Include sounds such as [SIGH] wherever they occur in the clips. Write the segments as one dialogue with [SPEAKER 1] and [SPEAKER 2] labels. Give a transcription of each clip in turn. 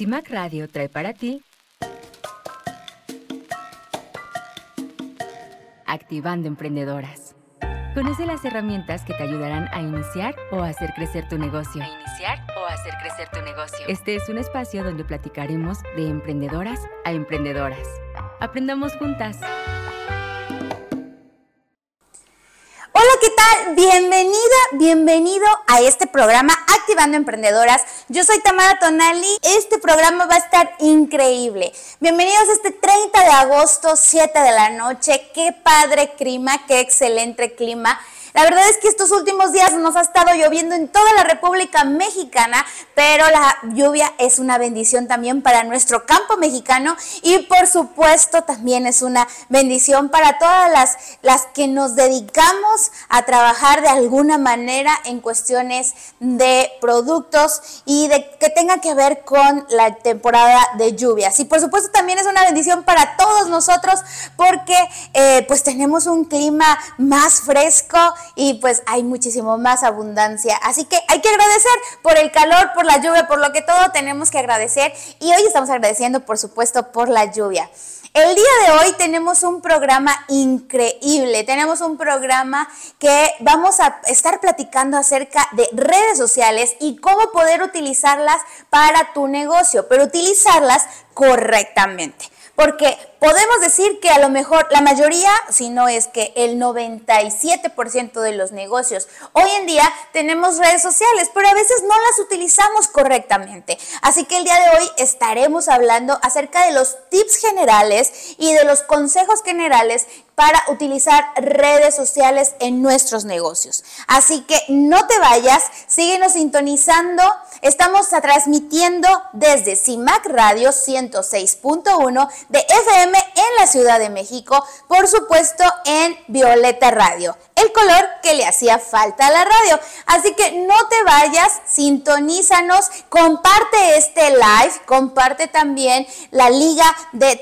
[SPEAKER 1] CIMAC Radio trae para ti Activando Emprendedoras. Conoce las herramientas que te ayudarán a iniciar o hacer crecer tu negocio.
[SPEAKER 2] A iniciar o hacer crecer tu negocio.
[SPEAKER 1] Este es un espacio donde platicaremos de emprendedoras a emprendedoras. Aprendamos juntas.
[SPEAKER 3] Hola, ¿qué tal? Bienvenida, bienvenido a este programa Activando Emprendedoras. Yo soy Tamara Tonali. Este programa va a estar increíble. Bienvenidos a este 30 de agosto, 7 de la noche. Qué padre clima, qué excelente clima. La verdad es que estos últimos días nos ha estado lloviendo en toda la República Mexicana, pero la lluvia es una bendición también para nuestro campo mexicano y por supuesto también es una bendición para todas las, las que nos dedicamos a trabajar de alguna manera en cuestiones de productos y de que tenga que ver con la temporada de lluvias. Y por supuesto también es una bendición para todos nosotros porque eh, pues tenemos un clima más fresco y pues hay muchísimo más abundancia. Así que hay que agradecer por el calor, por la lluvia, por lo que todo tenemos que agradecer y hoy estamos agradeciendo por supuesto por la lluvia. El día de hoy tenemos un programa increíble, tenemos un programa que vamos a estar platicando acerca de redes sociales y cómo poder utilizarlas para tu negocio, pero utilizarlas correctamente. Porque podemos decir que a lo mejor la mayoría, si no es que el 97% de los negocios hoy en día tenemos redes sociales, pero a veces no las utilizamos correctamente. Así que el día de hoy estaremos hablando acerca de los tips generales y de los consejos generales para utilizar redes sociales en nuestros negocios. Así que no te vayas, síguenos sintonizando. Estamos transmitiendo desde CIMAC Radio 106.1 de FM en la Ciudad de México, por supuesto en Violeta Radio, el color que le hacía falta a la radio. Así que no te vayas, sintonízanos, comparte este live, comparte también la liga de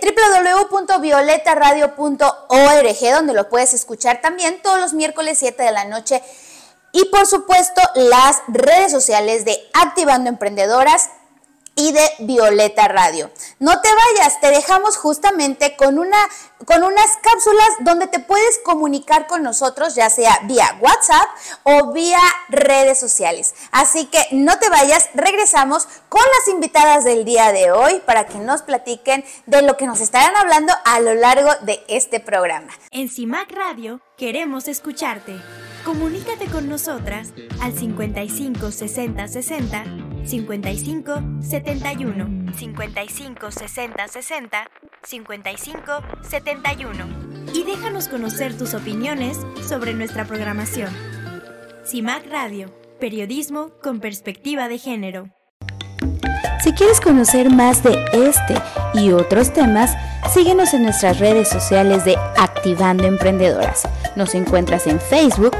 [SPEAKER 3] www.violetaradio.org donde lo puedes escuchar también todos los miércoles 7 de la noche. Y por supuesto, las redes sociales de Activando Emprendedoras y de Violeta Radio. No te vayas, te dejamos justamente con, una, con unas cápsulas donde te puedes comunicar con nosotros, ya sea vía WhatsApp o vía redes sociales. Así que no te vayas, regresamos con las invitadas del día de hoy para que nos platiquen de lo que nos estarán hablando a lo largo de este programa.
[SPEAKER 4] En CIMAC Radio queremos escucharte. Comunícate con nosotras al 55 60 60 55 71 55 60 60 55 71 y déjanos conocer tus opiniones sobre nuestra programación. CIMAC Radio, periodismo con perspectiva de género.
[SPEAKER 3] Si quieres conocer más de este y otros temas, síguenos en nuestras redes sociales de Activando Emprendedoras. Nos encuentras en Facebook,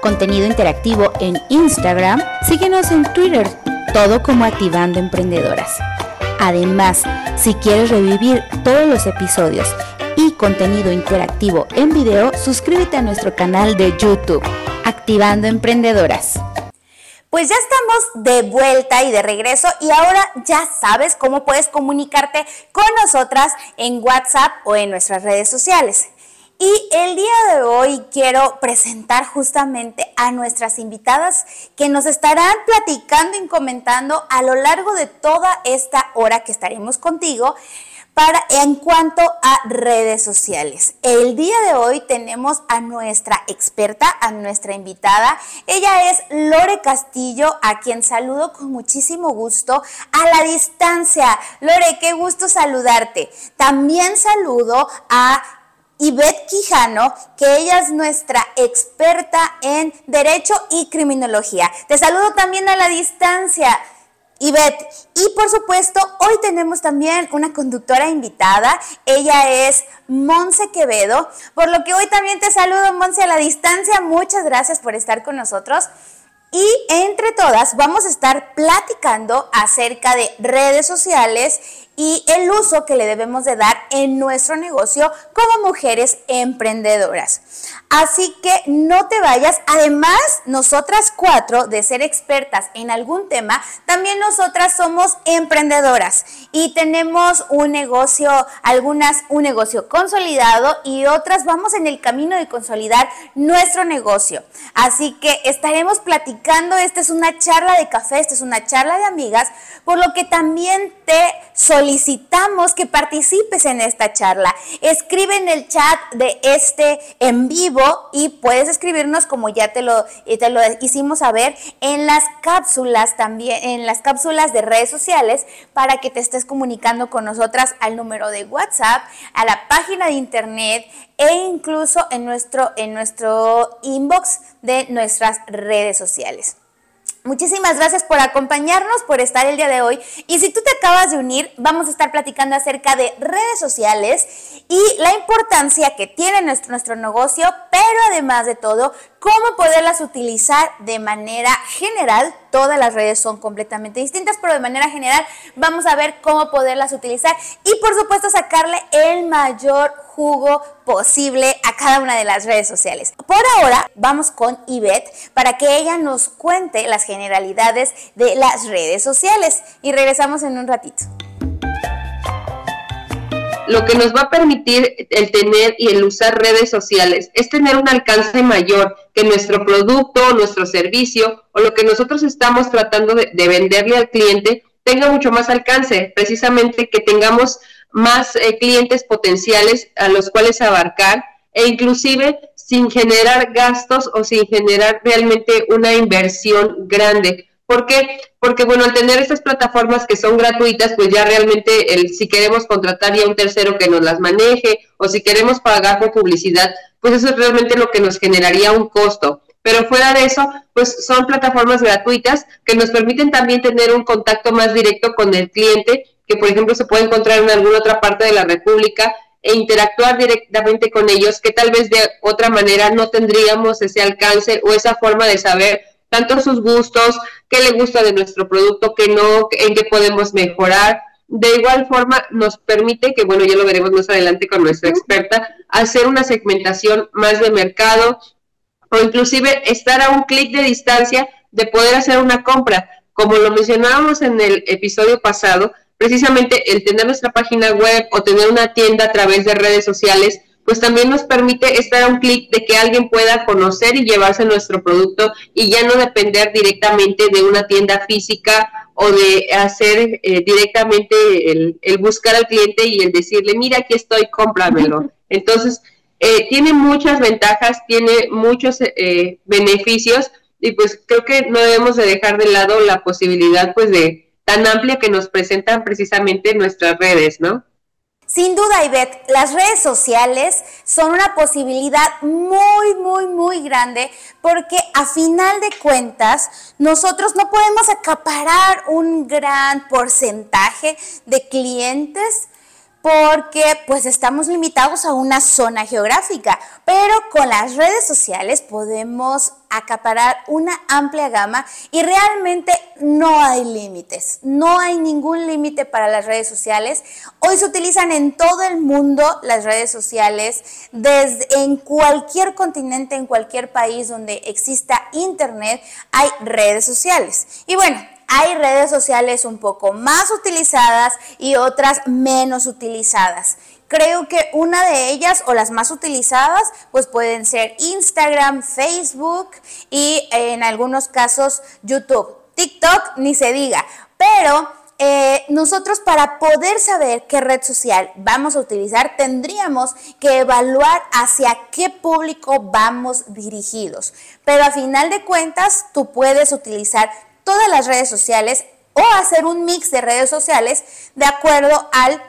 [SPEAKER 3] contenido interactivo en Instagram, síguenos en Twitter todo como Activando Emprendedoras. Además, si quieres revivir todos los episodios y contenido interactivo en video, suscríbete a nuestro canal de YouTube, Activando Emprendedoras. Pues ya estamos de vuelta y de regreso y ahora ya sabes cómo puedes comunicarte con nosotras en WhatsApp o en nuestras redes sociales. Y el día de hoy quiero presentar justamente a nuestras invitadas que nos estarán platicando y comentando a lo largo de toda esta hora que estaremos contigo para en cuanto a redes sociales. El día de hoy tenemos a nuestra experta, a nuestra invitada. Ella es Lore Castillo, a quien saludo con muchísimo gusto a la distancia. Lore, qué gusto saludarte. También saludo a Ivette Quijano, que ella es nuestra experta en Derecho y Criminología. Te saludo también a la distancia. Ivette, y por supuesto, hoy tenemos también una conductora invitada. Ella es Monse Quevedo, por lo que hoy también te saludo, Monse, a la distancia. Muchas gracias por estar con nosotros. Y entre todas vamos a estar platicando acerca de redes sociales y el uso que le debemos de dar en nuestro negocio como mujeres emprendedoras. Así que no te vayas. Además, nosotras cuatro, de ser expertas en algún tema, también nosotras somos emprendedoras. y tenemos un negocio, algunas un negocio consolidado y otras vamos en el camino de consolidar nuestro negocio. Así que estaremos platicando, esta es una charla de café, esta es una charla de amigas, por lo que también te solicitamos que participes en esta charla. Escribe en el chat de este en vivo y puedes escribirnos como ya te lo, te lo hicimos saber en las cápsulas también, en las cápsulas de redes sociales para que te estés comunicando con nosotras al número de WhatsApp, a la página de internet e incluso en nuestro, en nuestro inbox de nuestras redes sociales. Muchísimas gracias por acompañarnos, por estar el día de hoy. Y si tú te acabas de unir, vamos a estar platicando acerca de redes sociales y la importancia que tiene nuestro, nuestro negocio, pero además de todo, cómo poderlas utilizar de manera general. Todas las redes son completamente distintas, pero de manera general vamos a ver cómo poderlas utilizar y por supuesto sacarle el mayor jugo posible a cada una de las redes sociales. Por ahora vamos con Ivette para que ella nos cuente las generalidades de las redes sociales y regresamos en un ratito
[SPEAKER 5] lo que nos va a permitir el tener y el usar redes sociales es tener un alcance mayor que nuestro producto, nuestro servicio o lo que nosotros estamos tratando de, venderle al cliente tenga mucho más alcance, precisamente que tengamos más eh, clientes potenciales a los cuales abarcar e inclusive sin generar gastos o sin generar realmente una inversión grande. ¿Por qué? Porque, bueno, al tener estas plataformas que son gratuitas, pues ya realmente el, si queremos contratar ya un tercero que nos las maneje o si queremos pagar por publicidad, pues eso es realmente lo que nos generaría un costo. Pero fuera de eso, pues son plataformas gratuitas que nos permiten también tener un contacto más directo con el cliente, que por ejemplo se puede encontrar en alguna otra parte de la República e interactuar directamente con ellos, que tal vez de otra manera no tendríamos ese alcance o esa forma de saber tanto sus gustos, qué le gusta de nuestro producto, qué no, en qué podemos mejorar. De igual forma, nos permite, que bueno, ya lo veremos más adelante con nuestra experta, hacer una segmentación más de mercado o inclusive estar a un clic de distancia de poder hacer una compra. Como lo mencionábamos en el episodio pasado, precisamente el tener nuestra página web o tener una tienda a través de redes sociales pues también nos permite estar a un clic de que alguien pueda conocer y llevarse nuestro producto y ya no depender directamente de una tienda física o de hacer eh, directamente el, buscar al cliente y el decirle, mira, aquí estoy, cómpramelo. [LAUGHS] Entonces, eh, tiene muchas ventajas, tiene muchos eh, beneficios y pues creo que no debemos de dejar de lado la posibilidad pues de tan amplia que nos presentan precisamente nuestras redes, ¿no?
[SPEAKER 3] Sin duda, Ivette, las redes sociales son una posibilidad muy, muy, muy grande porque a final de cuentas nosotros no podemos acaparar un gran porcentaje de clientes porque pues estamos limitados a una zona geográfica, pero con las redes sociales podemos acaparar una amplia gama y realmente no hay límites, no hay ningún límite para las redes sociales. Hoy se utilizan en todo el mundo las redes sociales, desde en cualquier continente, en cualquier país donde exista internet, hay redes sociales. Y bueno, hay redes sociales un poco más utilizadas y otras menos utilizadas. Creo que una de ellas o las más utilizadas pues pueden ser Instagram, Facebook y en algunos casos YouTube. TikTok ni se diga, pero eh, nosotros para poder saber qué red social vamos a utilizar tendríamos que evaluar hacia qué público vamos dirigidos. Pero a final de cuentas tú puedes utilizar todas las redes sociales o hacer un mix de redes sociales de acuerdo al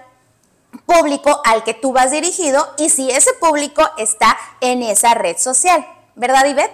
[SPEAKER 3] público al que tú vas dirigido y si ese público está en esa red social. ¿Verdad, Ivette?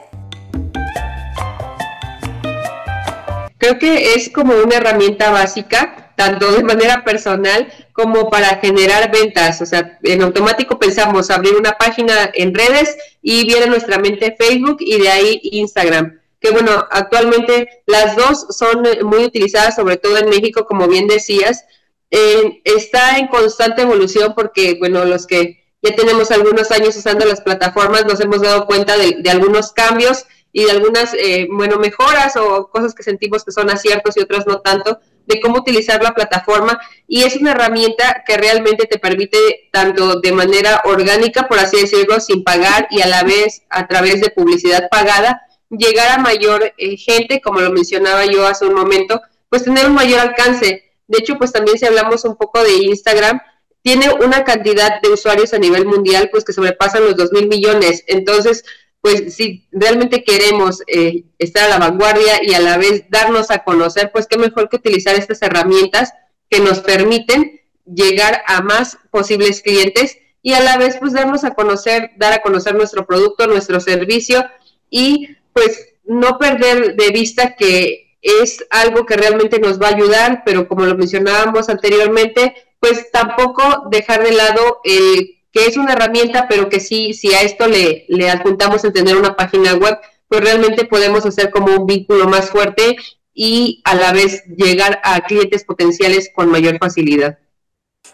[SPEAKER 5] Creo que es como una herramienta básica, tanto de manera personal como para generar ventas. O sea, en automático pensamos abrir una página en redes y viene nuestra mente Facebook y de ahí Instagram que bueno, actualmente las dos son eh, muy utilizadas, sobre todo en México, como bien decías. Eh, está en constante evolución porque, bueno, los que ya tenemos algunos años usando las plataformas nos hemos dado cuenta de, algunos cambios y de algunas, eh, bueno, mejoras o cosas que sentimos que son aciertos y otras no tanto, de cómo utilizar la plataforma y es una herramienta que realmente te permite tanto de manera orgánica, por así decirlo, sin pagar y a la vez a través de publicidad pagada, llegar a mayor eh, gente, como lo mencionaba yo hace un momento, pues tener un mayor alcance. De hecho, pues también si hablamos un poco de Instagram, tiene una cantidad de usuarios a nivel mundial, pues que sobrepasan los 2 mil millones. Entonces, pues si realmente queremos eh, estar a la vanguardia y a la vez darnos a conocer, pues qué mejor que utilizar estas herramientas que nos permiten llegar a más posibles clientes y a la vez pues darnos a conocer, dar a conocer nuestro producto, nuestro servicio y pues no perder de vista que es algo que realmente nos va a ayudar, pero como lo mencionábamos anteriormente, pues tampoco dejar de lado el que es una herramienta, pero que sí, si a esto le, le adjuntamos el tener una página web, pues realmente podemos hacer como un vínculo más fuerte y a la vez llegar a clientes potenciales con mayor facilidad.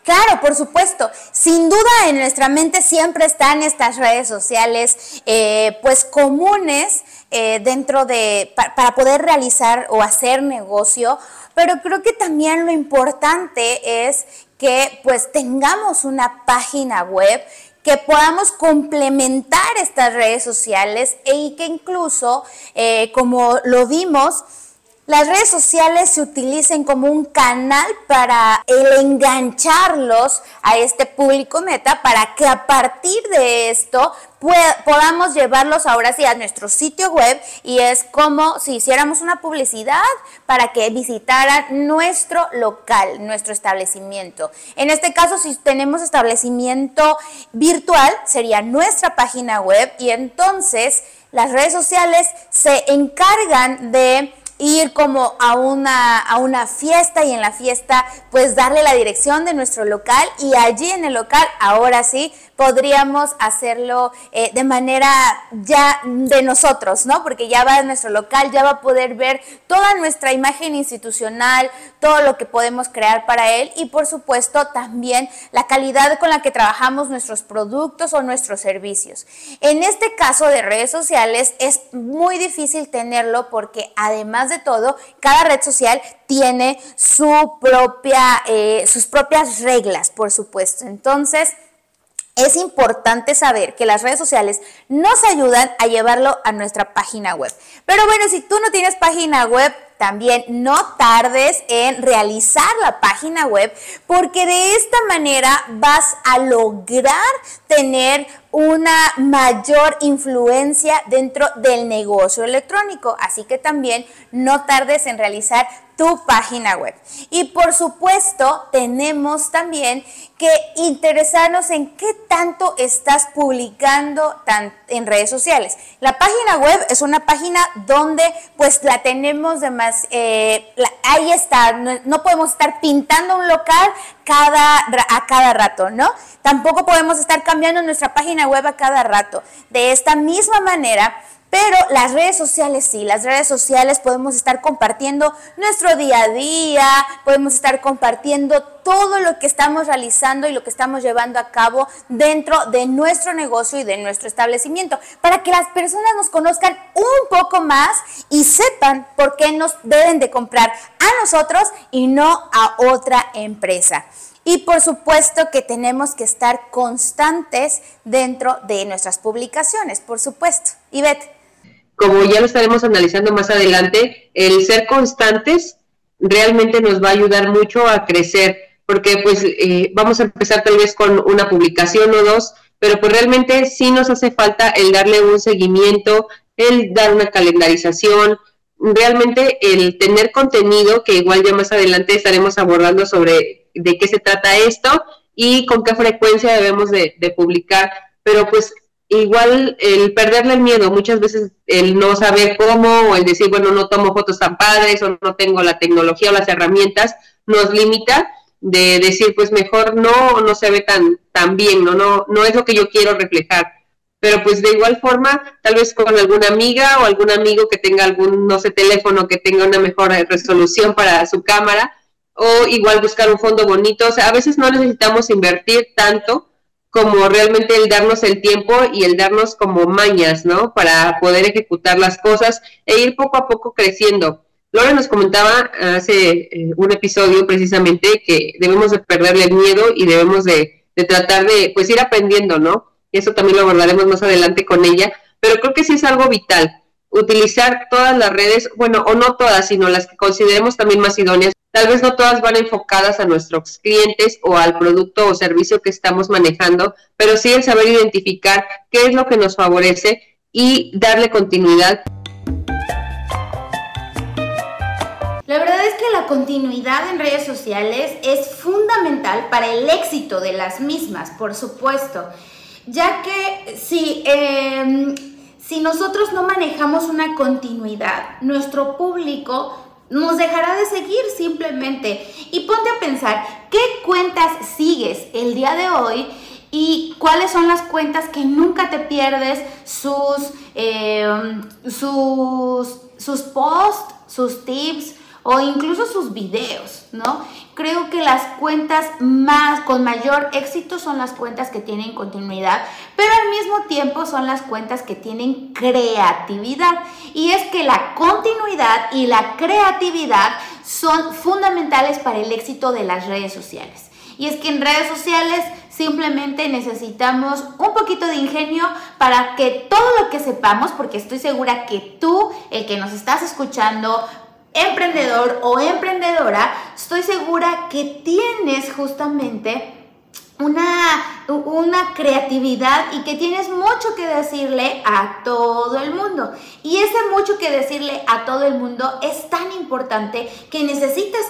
[SPEAKER 3] Claro, por supuesto. Sin duda en nuestra mente siempre están estas redes sociales, eh, pues comunes eh, dentro de, para poder realizar o hacer negocio, pero creo que también lo importante es que pues tengamos una página web que podamos complementar estas redes sociales y que incluso, eh, como lo vimos, las redes sociales se utilicen como un canal para el engancharlos a este público meta para que a partir de esto podamos llevarlos ahora sí a nuestro sitio web y es como si hiciéramos una publicidad para que visitaran nuestro local, nuestro establecimiento. En este caso, si tenemos establecimiento virtual, sería nuestra página web y entonces las redes sociales se encargan de ir como a una, a una fiesta y en la fiesta pues darle la dirección de nuestro local y allí en el local ahora sí podríamos hacerlo eh, de manera ya de nosotros, ¿no? Porque ya va a nuestro local, ya va a poder ver toda nuestra imagen institucional, todo lo que podemos crear para él y por supuesto también la calidad con la que trabajamos nuestros productos o nuestros servicios. En este caso de redes sociales es muy difícil tenerlo porque además de todo, cada red social tiene su propia, eh, sus propias reglas, por supuesto. Entonces, es importante saber que las redes sociales nos ayudan a llevarlo a nuestra página web. Pero bueno, si tú no tienes página web, también no tardes en realizar la página web porque de esta manera vas a lograr tener una mayor influencia dentro del negocio electrónico. Así que también no tardes en realizar tu página web. Y por supuesto, tenemos también que interesarnos en qué tanto estás publicando en redes sociales. La página web es una página donde pues la tenemos de más, eh, ahí está, no, podemos estar pintando un local cada, a cada rato, ¿no? Tampoco podemos estar cambiando nuestra página web a cada rato. De esta misma manera, pero las redes sociales sí, las redes sociales podemos estar compartiendo nuestro día a día, podemos estar compartiendo todo lo que estamos realizando y lo que estamos llevando a cabo dentro de nuestro negocio y de nuestro establecimiento, para que las personas nos conozcan un poco más y sepan por qué nos deben de comprar a nosotros y no a otra empresa. Y por supuesto que tenemos que estar constantes dentro de nuestras publicaciones, por supuesto. Ivette
[SPEAKER 5] como ya lo estaremos analizando más adelante, el ser constantes realmente nos va a ayudar mucho a crecer, porque pues eh, vamos a empezar tal vez con una publicación o dos, pero pues realmente sí nos hace falta el darle un seguimiento, el dar una calendarización, realmente el tener contenido, que igual ya más adelante estaremos abordando sobre de qué se trata esto y con qué frecuencia debemos de, de publicar, pero pues igual el perderle el miedo, muchas veces el no saber cómo o el decir, bueno, no tomo fotos tan padres o no tengo la tecnología o las herramientas, nos limita de decir, pues mejor no, no se ve tan, tan bien, ¿no? No, no es lo que yo quiero reflejar. Pero pues de igual forma, tal vez con alguna amiga o algún amigo que tenga algún, no sé, teléfono que tenga una mejor resolución para su cámara, o igual buscar un fondo bonito. O sea, a veces no necesitamos invertir tanto como realmente el darnos el tiempo y el darnos como mañas, ¿no? Para poder ejecutar las cosas e ir poco a poco creciendo. Laura nos comentaba hace eh, un episodio precisamente que debemos de perderle el miedo y debemos de, tratar de pues ir aprendiendo, ¿no? Y eso también lo abordaremos más adelante con ella, pero creo que sí es algo vital, utilizar todas las redes, bueno, o no todas, sino las que consideremos también más idóneas. Tal vez no todas van enfocadas a nuestros clientes o al producto o servicio que estamos manejando, pero sí el saber identificar qué es lo que nos favorece y darle continuidad.
[SPEAKER 3] La verdad es que la continuidad en redes sociales es fundamental para el éxito de las mismas, por supuesto, ya que si, em, si nosotros no manejamos una continuidad, nuestro público nos dejará de seguir simplemente. Y ponte a pensar, ¿qué cuentas sigues el día de hoy? y cuáles son las cuentas que nunca te pierdes, sus, em, sus, sus posts, sus tips, o incluso sus videos, ¿no? Creo que las cuentas más con mayor éxito son las cuentas que tienen continuidad, pero al mismo tiempo son las cuentas que tienen creatividad. Y es que la continuidad y la creatividad son fundamentales para el éxito de las redes sociales. Y es que en redes sociales simplemente necesitamos un poquito de ingenio para que todo lo que sepamos, porque estoy segura que tú, el que nos estás escuchando, emprendedor o emprendedora, estoy segura que tienes justamente una, una creatividad y que tienes mucho que decirle a todo el mundo. Y ese mucho que decirle a todo el mundo es tan importante que necesitas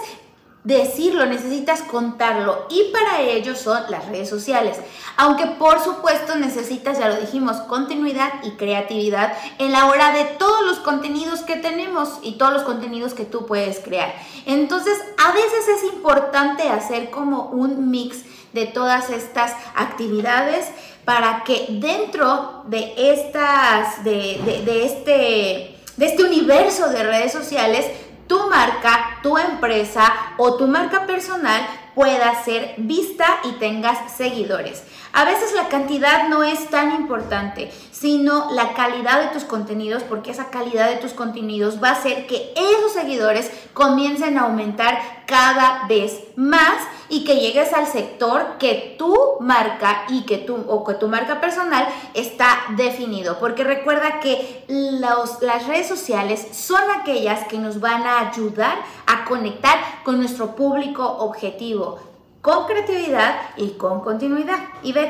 [SPEAKER 3] decirlo, necesitas contarlo y para ello son las redes sociales. Aunque por supuesto necesitas, ya lo dijimos, continuidad y creatividad en la hora de todos los contenidos que tenemos y todos los contenidos que tú puedes crear. Entonces, a veces es importante hacer como un mix de todas estas actividades para que dentro de estas, de, de este, de este universo de redes sociales, tu marca, tu empresa o tu marca personal pueda ser vista y tengas seguidores. A veces la cantidad no es tan importante, sino la calidad de tus contenidos, porque esa calidad de tus contenidos va a hacer que esos seguidores comiencen a aumentar cada vez más y que llegues al sector que tu marca y que tu o que tu marca personal está definido, porque recuerda que las redes sociales son aquellas que nos van a ayudar a conectar con nuestro público objetivo con creatividad y con continuidad. Y ve.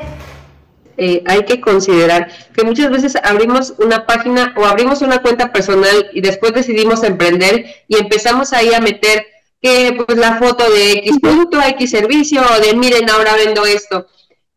[SPEAKER 5] Eh, hay que considerar que muchas veces abrimos una página o abrimos una cuenta personal y después decidimos emprender y empezamos ahí a meter que pues la foto de X producto, X servicio o de miren ahora vendo esto.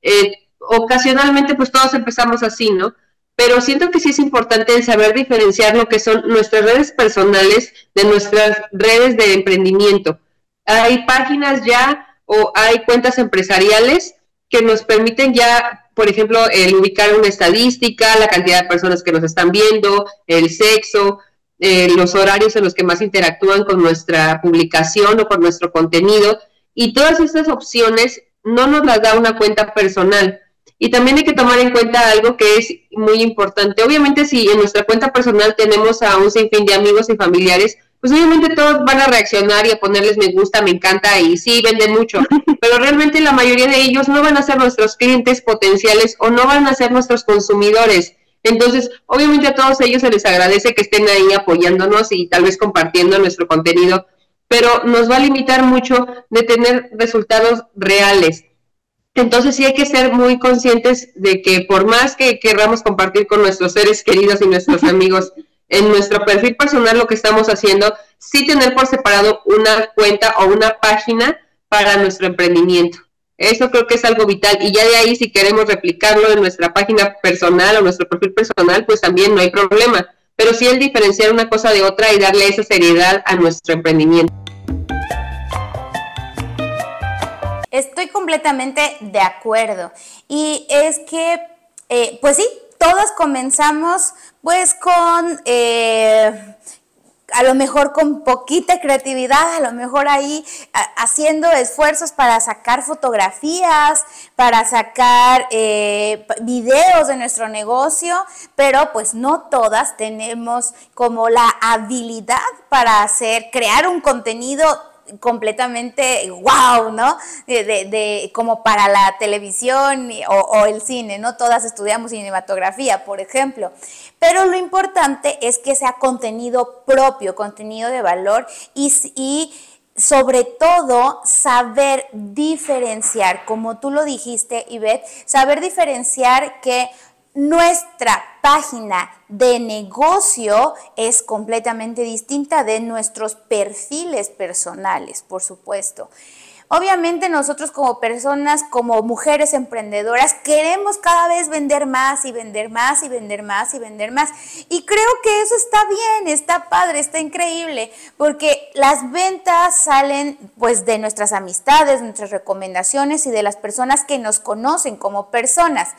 [SPEAKER 5] Eh, ocasionalmente pues todos empezamos así, ¿no? Pero siento que sí es importante saber diferenciar lo que son nuestras redes personales de nuestras redes de emprendimiento. Hay páginas ya o hay cuentas empresariales que nos permiten ya, por ejemplo, el ubicar una estadística, la cantidad de personas que nos están viendo, el sexo, eh, los horarios en los que más interactúan con nuestra publicación o con nuestro contenido. Y todas estas opciones no nos las da una cuenta personal. Y también hay que tomar en cuenta algo que es muy importante. Obviamente si en nuestra cuenta personal tenemos a un sinfín de amigos y familiares, pues obviamente todos van a reaccionar y a ponerles me gusta, me encanta y sí, venden mucho, [LAUGHS] pero realmente la mayoría de ellos no van a ser nuestros clientes potenciales o no van a ser nuestros consumidores. Entonces, obviamente a todos ellos se les agradece que estén ahí apoyándonos y tal vez compartiendo nuestro contenido, pero nos va a limitar mucho de tener resultados reales. Entonces sí hay que ser muy conscientes de que por más que queramos compartir con nuestros seres queridos y nuestros [LAUGHS] amigos en nuestro perfil personal lo que estamos haciendo, sí tener por separado una cuenta o una página para nuestro emprendimiento. Eso creo que es algo vital y ya de ahí si queremos replicarlo en nuestra página personal o nuestro perfil personal, pues también no hay problema. Pero sí el diferenciar una cosa de otra y darle esa seriedad a nuestro emprendimiento.
[SPEAKER 3] Estoy completamente de acuerdo. Y es que, eh, pues sí, todos comenzamos pues con... Eh, a lo mejor con poquita creatividad, a lo mejor ahí haciendo esfuerzos para sacar fotografías, para sacar eh, videos de nuestro negocio, pero pues no todas tenemos como la habilidad para hacer, crear un contenido completamente wow, ¿no? De, como para la televisión o, el cine, ¿no? Todas estudiamos cinematografía, por ejemplo. Pero lo importante es que sea contenido propio, contenido de valor y, y sobre todo saber diferenciar, como tú lo dijiste, Ivette, saber diferenciar que nuestra página de negocio es completamente distinta de nuestros perfiles personales, por supuesto. Obviamente nosotros como personas, como mujeres emprendedoras, queremos cada vez vender más y vender más y vender más y vender más. Y creo que eso está bien, está padre, está increíble, porque las ventas salen pues de nuestras amistades, nuestras recomendaciones y de las personas que nos conocen como personas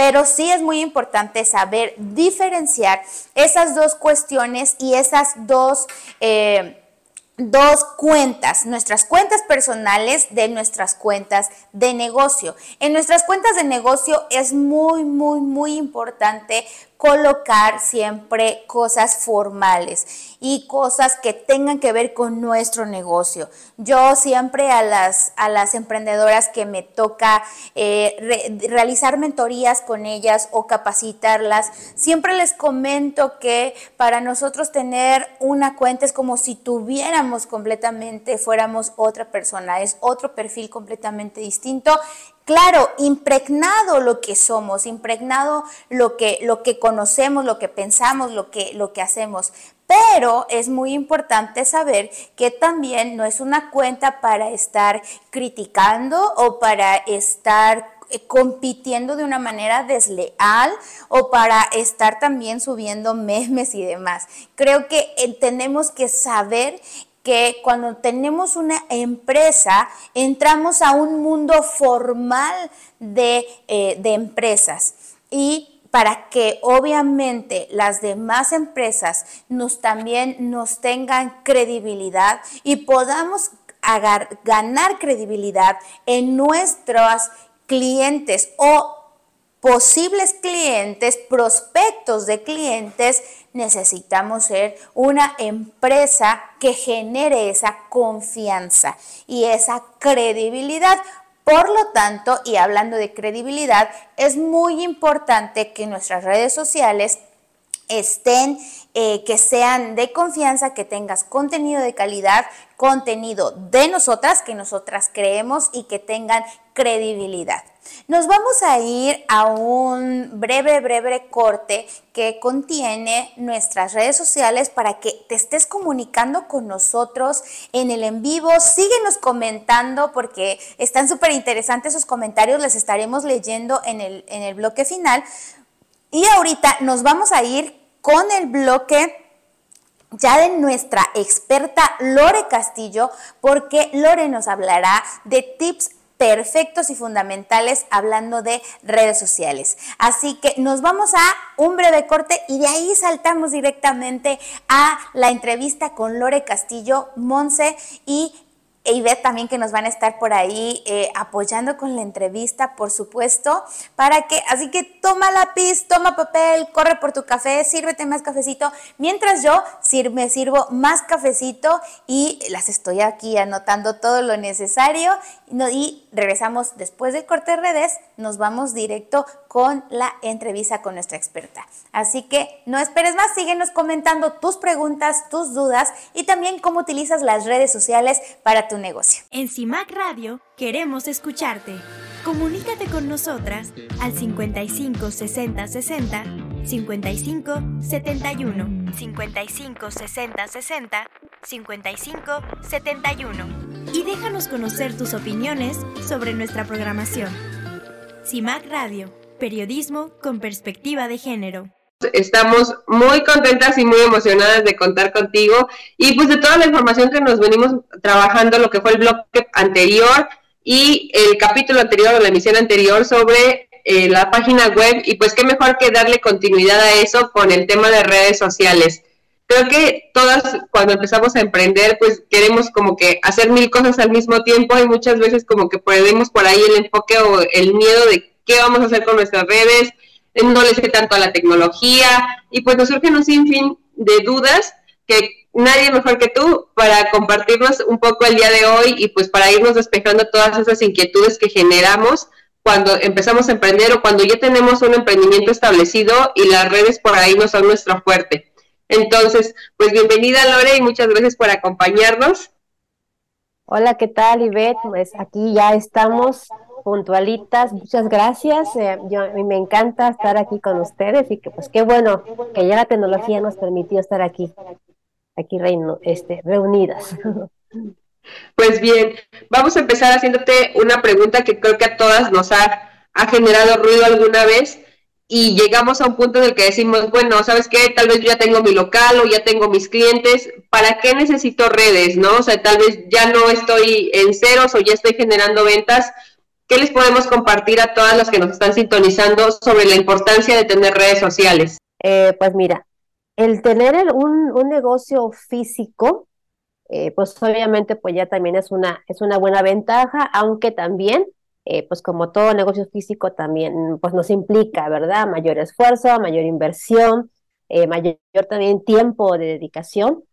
[SPEAKER 3] pero sí es muy importante saber diferenciar esas dos cuestiones y esas dos... Eh, dos cuentas, nuestras cuentas personales de nuestras cuentas de negocio. En nuestras cuentas de negocio es muy, muy, muy importante colocar siempre cosas formales y cosas que tengan que ver con nuestro negocio. Yo siempre a las, a las emprendedoras que me toca eh, realizar mentorías con ellas o capacitarlas, siempre les comento que para nosotros tener una cuenta es como si tuviéramos completamente, fuéramos otra persona, es otro perfil completamente distinto claro, impregnado lo que somos, impregnado lo que, lo que conocemos, lo que pensamos, lo que, lo que hacemos. Pero es muy importante saber que también no es una cuenta para estar criticando o para estar eh, compitiendo de una manera desleal o para estar también subiendo memes y demás. Creo que eh, tenemos que saber que cuando tenemos una empresa entramos a un mundo formal de, eh, de empresas. Y para que obviamente las demás empresas nos también nos tengan credibilidad y podamos ganar credibilidad en nuestros clientes o posibles clientes, prospectos de clientes, necesitamos ser una empresa que genere esa confianza y esa credibilidad. Por lo tanto, y hablando de credibilidad, es muy importante que nuestras redes sociales estén, eh, que sean de confianza, que tengas contenido de calidad, contenido de nosotras, que nosotras creemos y que tengan credibilidad. Nos vamos a ir a un breve, breve corte que contiene nuestras redes sociales para que te estés comunicando con nosotros en el en vivo. Síguenos comentando porque están súper interesantes esos comentarios, les estaremos leyendo en el, en el bloque final. Y ahorita nos vamos a ir con el bloque ya de nuestra experta Lore Castillo, porque Lore nos hablará de tips perfectos y fundamentales hablando de redes sociales. Así que nos vamos a un breve corte y de ahí saltamos directamente a la entrevista con Lore Castillo, Monse y Ivette también que nos van a estar por ahí eh, apoyando con la entrevista, por supuesto, para que, así que toma lápiz, toma papel, corre por tu café, sírvete más cafecito, mientras yo me sirvo más cafecito y las estoy aquí anotando todo lo necesario y regresamos después del corte de redes, nos vamos directo con la entrevista con nuestra experta. Así que no esperes más, síguenos comentando tus preguntas, tus dudas y también cómo utilizas las redes sociales para tu negocio.
[SPEAKER 4] En CIMAC Radio queremos escucharte. Comunícate con nosotras al 55 60 60 55 71 55 60 60 55 71 y déjanos conocer tus opiniones sobre nuestra programación. CIMAC Radio, periodismo con perspectiva de género.
[SPEAKER 5] Estamos muy contentas y muy emocionadas de contar contigo y pues de toda la información que nos venimos trabajando, lo que fue el bloque anterior y el capítulo anterior o la emisión anterior sobre eh, la página web y pues qué mejor que darle continuidad a eso con el tema de redes sociales. creo que todas cuando empezamos a emprender, pues queremos como que hacer mil cosas al mismo tiempo y muchas veces como que perdemos por ahí el enfoque o el miedo de qué vamos a hacer con nuestras redes, no les sé tanto a la tecnología y pues nos surgen un sinfín de dudas que nadie mejor que tú para compartirnos un poco el día de hoy y pues para irnos despejando todas esas inquietudes que generamos cuando empezamos a emprender o cuando ya tenemos un emprendimiento establecido y las redes por ahí no son nuestro fuerte. Entonces, pues bienvenida Lore y muchas gracias por acompañarnos.
[SPEAKER 6] Hola, ¿qué tal, Ivette? Pues aquí ya estamos puntualitas. Muchas gracias. Eh, yo, me encanta estar aquí con ustedes y que pues qué bueno que ya la tecnología nos permitió estar aquí, aquí reino, este, reunidas. [LAUGHS]
[SPEAKER 5] Pues bien, vamos a empezar haciéndote una pregunta que creo que a todas nos ha, ha generado ruido alguna vez y llegamos a un punto en el que decimos, bueno, ¿sabes qué? Tal vez yo ya tengo mi local o ya tengo mis clientes, ¿para qué necesito redes, no? O sea, tal vez ya no estoy en ceros o ya estoy generando ventas, ¿Qué les podemos compartir a todas las que nos están sintonizando sobre la importancia de tener redes sociales?
[SPEAKER 6] Eh, pues mira, el tener un, negocio físico, eh, pues obviamente pues ya también es una, es una buena ventaja, aunque también, eh, pues como todo negocio físico también pues nos implica, ¿verdad? Mayor esfuerzo, mayor inversión, mayor también tiempo de dedicación.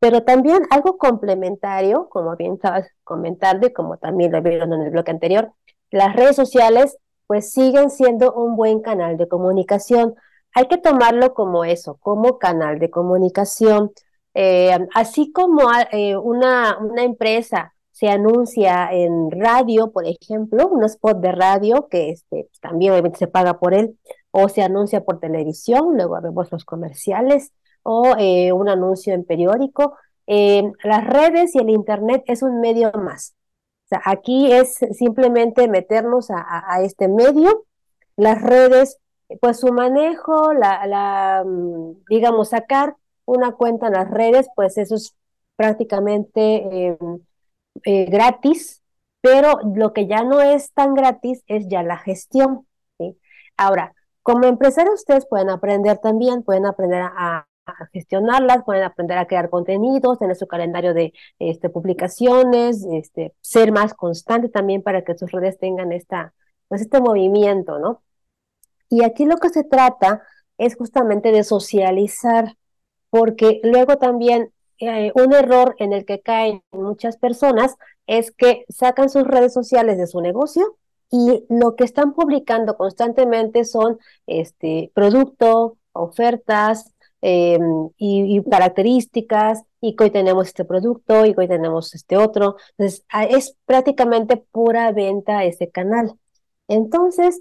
[SPEAKER 6] Pero también algo complementario, como bien estabas comentando y como también lo vieron en el bloque anterior, las redes sociales pues siguen siendo un buen canal de comunicación. Hay que tomarlo como eso, como canal de comunicación. Eh, así como eh, una, una empresa se anuncia en radio, por ejemplo, un spot de radio que este, pues, también obviamente se paga por él, o se anuncia por televisión, luego vemos los comerciales, o eh, un anuncio en periódico. Las redes y el Internet es un medio más. Aquí es simplemente meternos a, este medio. Las redes, pues su manejo, la, la, mm, digamos, sacar una cuenta en las redes, pues eso es prácticamente em, eh, gratis, pero lo que ya no es tan gratis es ya la gestión. Ahora, como empresario ustedes pueden aprender también, pueden aprender a, a gestionarlas, pueden aprender a crear contenidos, tener su calendario de este, publicaciones, este, ser más constante también para que sus redes tengan esta, pues este movimiento, ¿no? Y aquí lo que se trata es justamente de socializar, porque luego también eh, un error en el que caen muchas personas es que sacan sus redes sociales de su negocio y lo que están publicando constantemente son este producto, ofertas, Em, y, características, y que hoy tenemos este producto, y que hoy tenemos este otro. Entonces, es prácticamente pura venta ese canal. Entonces,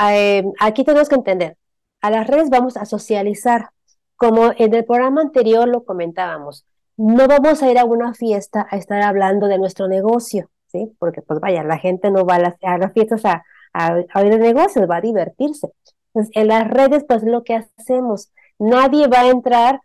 [SPEAKER 6] em, aquí tenemos que entender, a las redes vamos a socializar. Como en el programa anterior lo comentábamos, no vamos a ir a una fiesta a estar hablando de nuestro negocio, ¿sí? Porque, pues vaya, la gente no va a las, fiestas a, a, a negocios, va a divertirse. Entonces, en las redes, pues lo que hacemos, Nadie va a entrar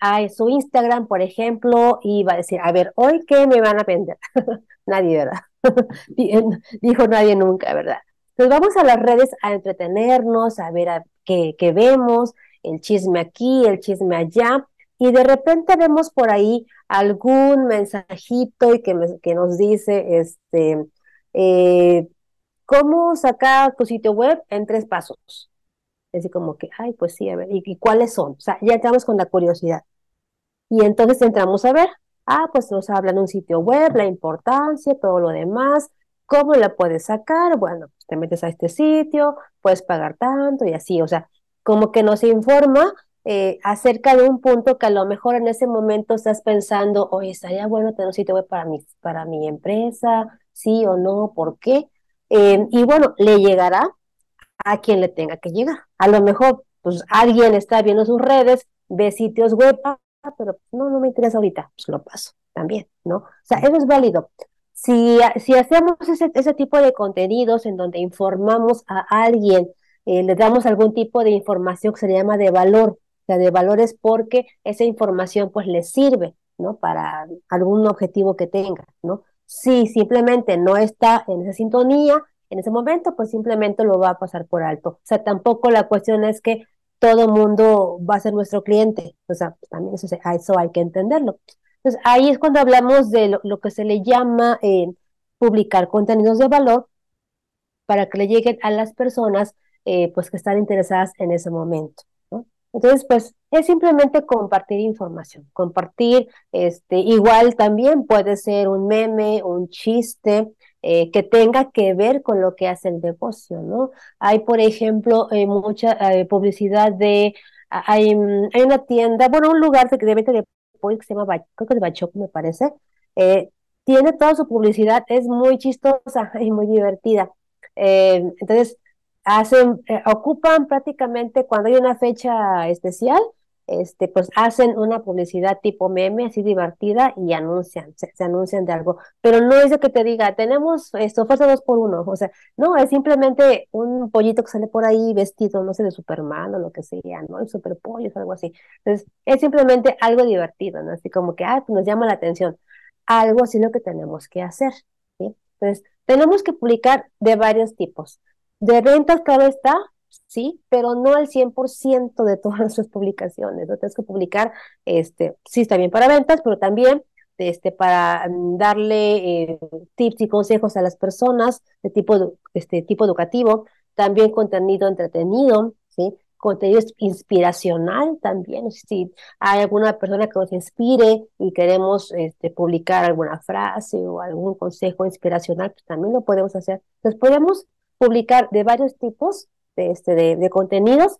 [SPEAKER 6] a su Instagram, por ejemplo, y va a decir, a ver, hoy qué me van a vender. [LAUGHS] nadie, ¿verdad? [LAUGHS] Dijo nadie nunca, ¿verdad? Entonces vamos a las redes a entretenernos, a ver qué, vemos, el chisme aquí, el chisme allá, y de repente vemos por ahí algún mensajito y que, que nos dice, este, eh, ¿cómo sacar tu sitio web en tres pasos? así como que, ay, pues sí, a ver, ¿y, cuáles son? O sea, ya entramos con la curiosidad. Y entonces entramos a ver, ah, pues nos hablan un sitio web, la importancia, todo lo demás, ¿cómo la puedes sacar? Bueno, pues te metes a este sitio, puedes pagar tanto y así, o sea, como que nos informa eh, acerca de un punto que a lo mejor en ese momento estás pensando, oye, estaría bueno tener un sitio web para mi, para mi empresa, sí o no, ¿por qué? Eh, y bueno, le llegará a quien le tenga que llegar. A lo mejor, pues alguien está viendo sus redes, ve sitios web, ah, pero no, no me interesa ahorita, pues lo paso también, ¿no? O sea, eso es válido. Si, si hacemos ese, ese tipo de contenidos en donde informamos a alguien, eh, le damos algún tipo de información que se llama de valor, o sea, de valores porque esa información pues le sirve, ¿no? Para algún objetivo que tenga, ¿no? Si simplemente no está en esa sintonía, en ese momento, pues simplemente lo va a pasar por alto. O sea, tampoco la cuestión es que todo mundo va a ser nuestro cliente. O sea, también eso, eso hay que entenderlo. Entonces, ahí es cuando hablamos de lo, que se le llama eh, publicar contenidos de valor para que le lleguen a las personas eh, pues que están interesadas en ese momento. Entonces, pues es simplemente compartir información, compartir, este, igual también puede ser un meme, un chiste, eh, que tenga que ver con lo que hace el negocio, ¿no? Hay, por ejemplo, eh, mucha eh, publicidad de, hay, hay, una tienda, bueno, un lugar de, de venta de que se llama, creo que es Bachoco, me parece, tiene toda su publicidad, es muy chistosa [LAUGHS] y muy divertida. entonces, hacen, ocupan prácticamente cuando hay una fecha especial, este, pues hacen una publicidad tipo meme, así divertida, y anuncian, se, anuncian de algo. Pero no es de que te diga, tenemos esto, oferta dos por uno. O sea, no, es simplemente un pollito que sale por ahí vestido, no sé, de Superman o lo que sea, ¿no? El super pollo, algo así. Entonces, es simplemente algo divertido, ¿no? Así como que, ah, pues nos llama la atención. Algo así lo que tenemos que hacer, ¿sí? Entonces, tenemos que publicar de varios tipos. De ventas, claro está, sí, pero no al 100% de todas nuestras publicaciones. Lo tienes que publicar, este, sí está bien para ventas, pero también este, para darle eh, tips y consejos a las personas de tipo, este, tipo educativo, también contenido entretenido, ¿sí? contenido inspiracional también, si hay alguna persona que nos inspire y queremos este, publicar alguna frase o algún consejo inspiracional, pues también lo podemos hacer. Entonces podemos publicar de varios tipos de, este, de, contenidos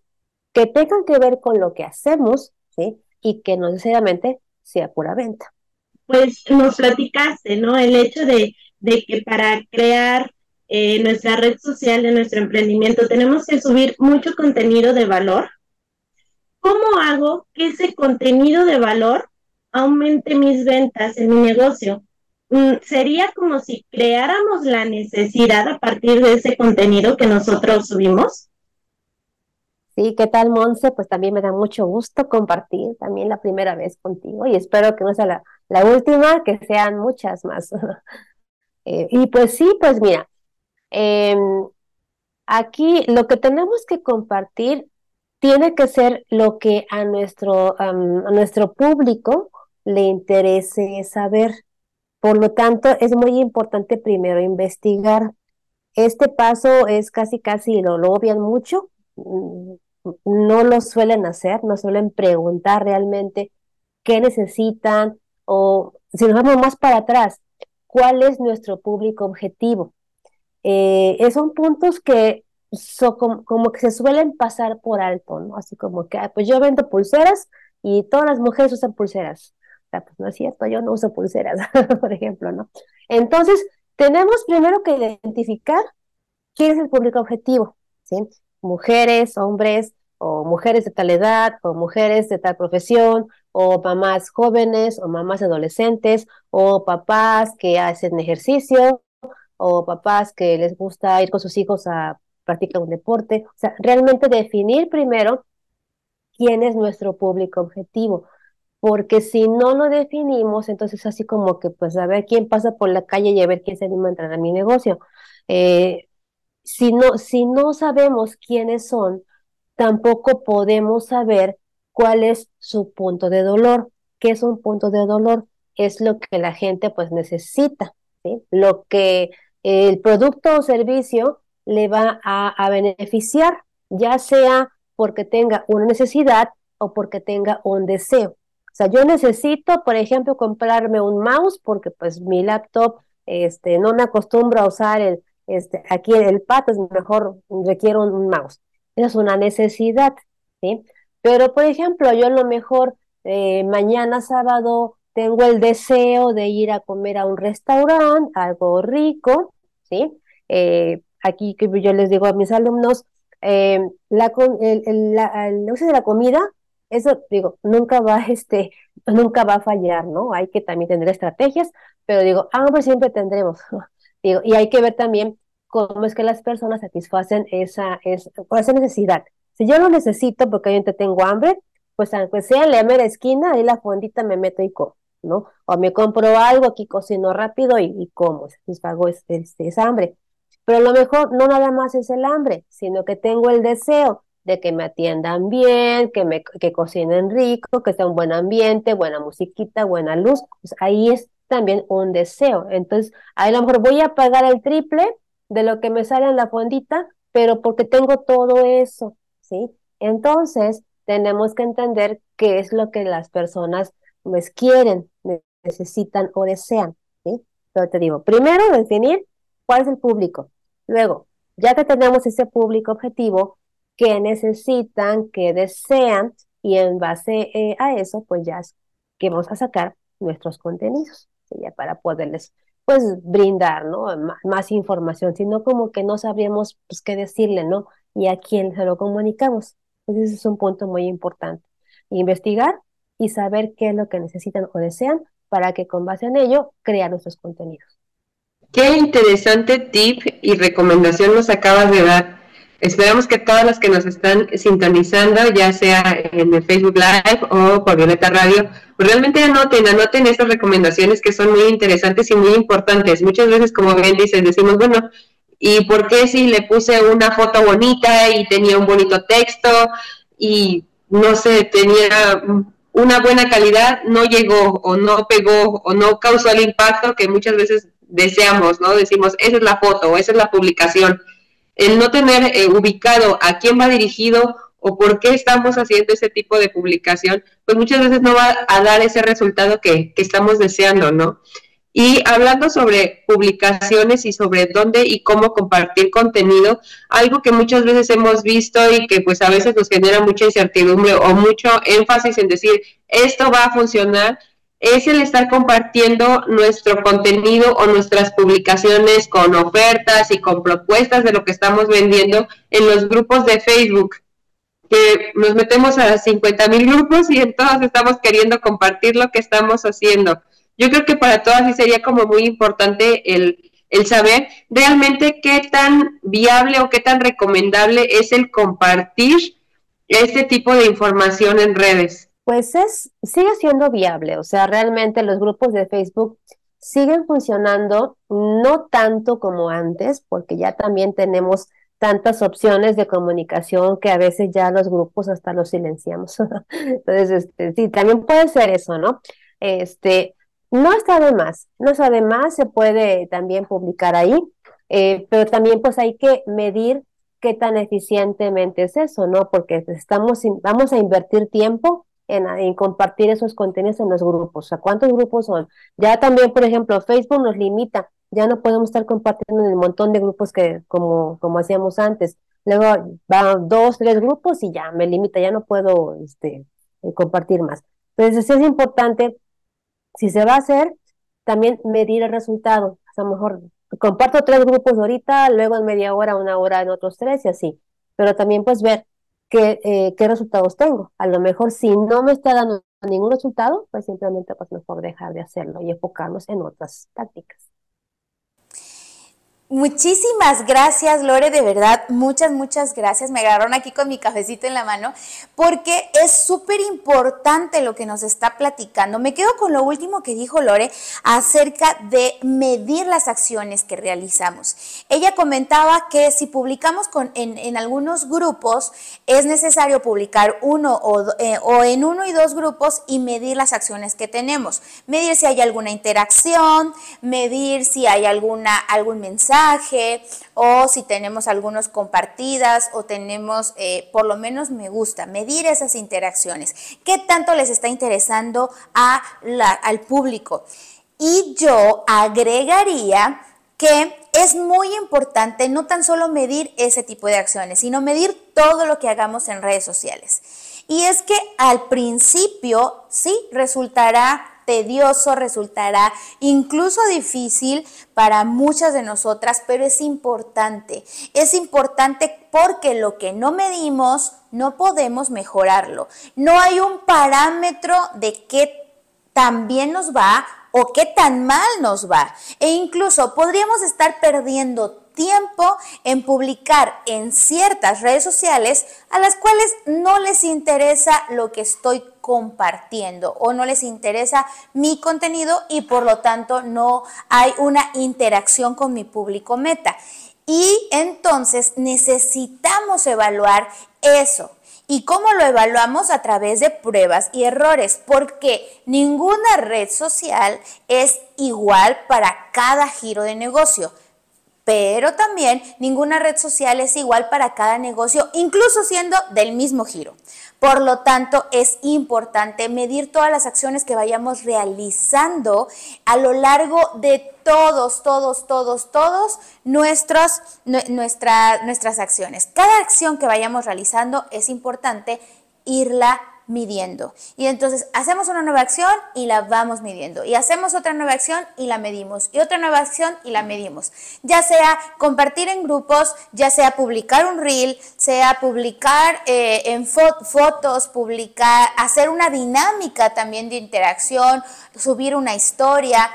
[SPEAKER 6] que tengan que ver con lo que hacemos, ¿sí? Y que no necesariamente sea pura venta.
[SPEAKER 7] Pues nos platicaste, ¿no? El hecho de, de que para crear eh, nuestra red social de nuestro emprendimiento tenemos que subir mucho contenido de valor. ¿Cómo hago que ese contenido de valor aumente mis ventas en mi negocio? Mm, sería como si creáramos la necesidad a partir de ese contenido que nosotros subimos.
[SPEAKER 6] Sí, ¿qué tal, Monse? Pues también me da mucho gusto compartir también la primera vez contigo y espero que no sea la, última, que sean muchas más. [LAUGHS] Eh, y pues sí, pues mira, em, aquí lo que tenemos que compartir tiene que ser lo que a nuestro, a nuestro público le interese saber. Por lo tanto, es muy importante primero investigar. Este paso es casi, casi, lo, lo obvian mucho, mm, no lo suelen hacer, no suelen preguntar realmente qué necesitan o si nos vamos más para atrás, cuál es nuestro público objetivo. Eh, son puntos que como, que se suelen pasar por alto, ¿no? Así como que, pues yo vendo pulseras y todas las mujeres usan pulseras pues no es cierto, yo no uso pulseras, [LAUGHS] por ejemplo, ¿no? Entonces, tenemos primero que identificar quién es el público objetivo, ¿sí? Mujeres, hombres, o mujeres de tal edad, o mujeres de tal profesión, o mamás jóvenes, o mamás adolescentes, o papás que hacen ejercicio, o papás que les gusta ir con sus hijos a practicar un deporte. O sea, realmente definir primero quién es nuestro público objetivo porque si no lo definimos, entonces así como que pues a ver quién pasa por la calle y a ver quién se anima a entrar a mi negocio. Eh, si, no, si no sabemos quiénes son, tampoco podemos saber cuál es su punto de dolor. ¿Qué es un punto de dolor? Es lo que la gente pues necesita, lo que el producto o servicio le va a beneficiar, ya sea porque tenga una necesidad o porque tenga un deseo. Sea, yo necesito, por ejemplo, comprarme un mouse porque pues mi laptop este, no me acostumbro a usar el, este, aquí el pad, es mejor requiero un, mouse. Esa es una necesidad, ¿sí? Pero, por ejemplo, yo a lo mejor eh, mañana sábado tengo el deseo de ir a comer a un restaurante, algo rico, ¿sí? Eh, aquí yo les digo a mis alumnos, eh, la, el, el, el negocio de la comida eso digo, nunca va, este, nunca va a fallar, ¿no? Hay que también tener estrategias, pero digo, hambre siempre tendremos, [LAUGHS] digo, y hay que ver también cómo es que las personas satisfacen esa, esa necesidad. Si yo lo necesito porque yo tengo hambre, pues aunque sea en la mera esquina, ahí la fondita me meto y como, ¿no? O me compro algo, aquí cocino rápido y, y como, satisfago este, esa hambre. Pero a lo mejor no nada más es el hambre, sino que tengo el deseo de que me atiendan bien, que me que cocinen rico, que sea un buen ambiente, buena musiquita, buena luz. Pues ahí es también un deseo. Entonces, a lo mejor voy a pagar el triple de lo que me sale en la fondita, pero porque tengo todo eso, ¿sí? Entonces, tenemos que entender qué es lo que las personas pues quieren, necesitan o desean, ¿sí? Pero te digo, primero definir cuál es el público. Luego, ya que tenemos ese público objetivo, qué necesitan, qué desean, y en base eh, a eso, pues ya es que vamos a sacar nuestros contenidos, ya para poderles pues brindar, ¿no? más información, sino como que no sabríamos pues qué decirle, ¿no? Y a quién se lo comunicamos. Entonces ese es un punto muy importante. Investigar y saber qué es lo que necesitan o desean para que con base en ello crear nuestros contenidos.
[SPEAKER 5] Qué interesante tip y recomendación nos acabas de dar. Esperamos que todas las que nos están sintonizando, ya sea en el Facebook Live o por Violeta Radio, pues realmente anoten, anoten estas recomendaciones que son muy interesantes y muy importantes. Muchas veces, como bien dicen, decimos, bueno, ¿y por qué si le puse una foto bonita y tenía un bonito texto y no sé, tenía una buena calidad, no llegó o no pegó o no causó el impacto que muchas veces deseamos, ¿no? Decimos, esa es la foto o esa es la publicación. El no tener eh, ubicado a quién va dirigido o por qué estamos haciendo ese tipo de publicación, pues muchas veces no va a dar ese resultado que, que estamos deseando, ¿no? Y hablando sobre publicaciones y sobre dónde y cómo compartir contenido, algo que muchas veces hemos visto y que pues a veces nos genera mucha incertidumbre o mucho énfasis en decir esto va a funcionar, es el estar compartiendo nuestro contenido o nuestras publicaciones con ofertas y con propuestas de lo que estamos vendiendo en los grupos de Facebook que nos metemos a 50 mil grupos y en todos estamos queriendo compartir lo que estamos haciendo yo creo que para todas sí sería como muy importante el, el saber realmente qué tan viable o qué tan recomendable es el compartir este tipo de información en redes.
[SPEAKER 6] Pues es, sigue siendo viable, o sea, realmente los grupos de Facebook siguen funcionando, no tanto como antes, porque ya también tenemos tantas opciones de comunicación que a veces ya los grupos hasta los silenciamos. [LAUGHS] Entonces, este, sí, también puede ser eso, ¿no? Este, no está de más, no está de más, se puede también publicar ahí, eh, pero también pues hay que medir qué tan eficientemente es eso, ¿no? Porque estamos, vamos a invertir tiempo en, compartir esos contenidos en los grupos. O sea, ¿cuántos grupos son? Ya también, por ejemplo, Facebook nos limita, ya no podemos estar compartiendo en el montón de grupos que como, como hacíamos antes. Luego van dos, tres grupos y ya me limita, ya no puedo este, eh, compartir más. Entonces, es importante si se va a hacer, también medir el resultado. a lo mejor comparto tres grupos ahorita, luego en media hora, una hora en otros tres y así. Pero también pues ver qué, eh, qué resultados tengo. A lo mejor si no me está dando ningún resultado, pues simplemente pues mejor dejar de hacerlo y enfocarnos en otras tácticas.
[SPEAKER 3] Muchísimas gracias, Lore, de verdad, muchas, muchas gracias. Me agarraron aquí con mi cafecito en la mano porque es súper importante lo que nos está platicando. Me quedo con lo último que dijo Lore acerca de medir las acciones que realizamos. Ella comentaba que si publicamos en, algunos grupos, es necesario publicar uno o, eh, o en uno y dos grupos y medir las acciones que tenemos. Medir si hay alguna interacción, medir si hay alguna, algún mensaje o si tenemos algunos compartidas o tenemos eh, por lo menos me gusta, medir esas interacciones. ¿Qué tanto les está interesando al público? Y yo agregaría que es muy importante no tan solo medir ese tipo de acciones, sino medir todo lo que hagamos en redes sociales. Y es que al principio sí resultará tedioso, resultará incluso difícil para muchas de nosotras, pero es importante. Es importante porque lo que no medimos no podemos mejorarlo. No hay un parámetro de qué tan bien nos va o qué tan mal nos va. E incluso podríamos estar perdiendo tiempo en publicar en ciertas redes sociales a las cuales no les interesa lo que estoy compartiendo o no les interesa mi contenido y por lo tanto no hay una interacción con mi público meta. Y entonces necesitamos evaluar eso. ¿Y cómo lo evaluamos? A través de pruebas y errores, porque ninguna red social es igual para cada giro de negocio. Pero también ninguna red social es igual para cada negocio, incluso siendo del mismo giro. Por lo tanto, es importante medir todas las acciones que vayamos realizando a lo largo de todos, todos, todos, todos nuestros, nuestras acciones. Cada acción que vayamos realizando es importante irla midiendo. Y entonces hacemos una nueva acción y la vamos midiendo. Y hacemos otra nueva acción y la medimos. Y otra nueva acción y la medimos. Ya sea compartir en grupos, ya sea publicar un reel, sea publicar eh, en fotos, publicar, hacer una dinámica también de interacción, subir una historia.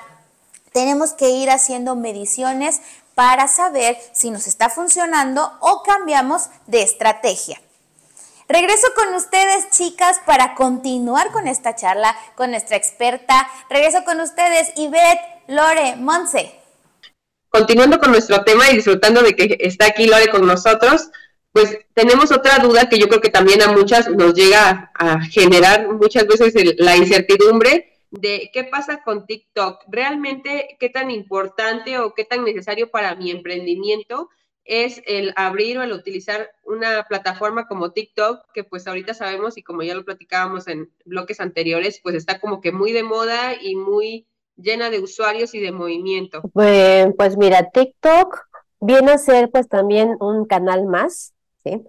[SPEAKER 3] Tenemos que ir haciendo mediciones para saber si nos está funcionando o cambiamos de estrategia. Regreso con ustedes, chicas, para continuar con esta charla con nuestra experta. Regreso con ustedes, Ivette, Lore, Monse.
[SPEAKER 5] Continuando con nuestro tema y disfrutando de que está aquí Lore con nosotros, pues tenemos otra duda que yo creo que también a muchas nos llega a generar muchas veces la incertidumbre de qué pasa con TikTok. ¿Realmente qué tan importante o qué tan necesario para mi emprendimiento es el abrir o el utilizar una plataforma como TikTok, que pues ahorita sabemos y como ya lo platicábamos en bloques anteriores, pues está como que muy de moda y muy llena de usuarios y de movimiento.
[SPEAKER 6] Pues, pues mira, TikTok viene a ser pues también un canal más, ¿sí?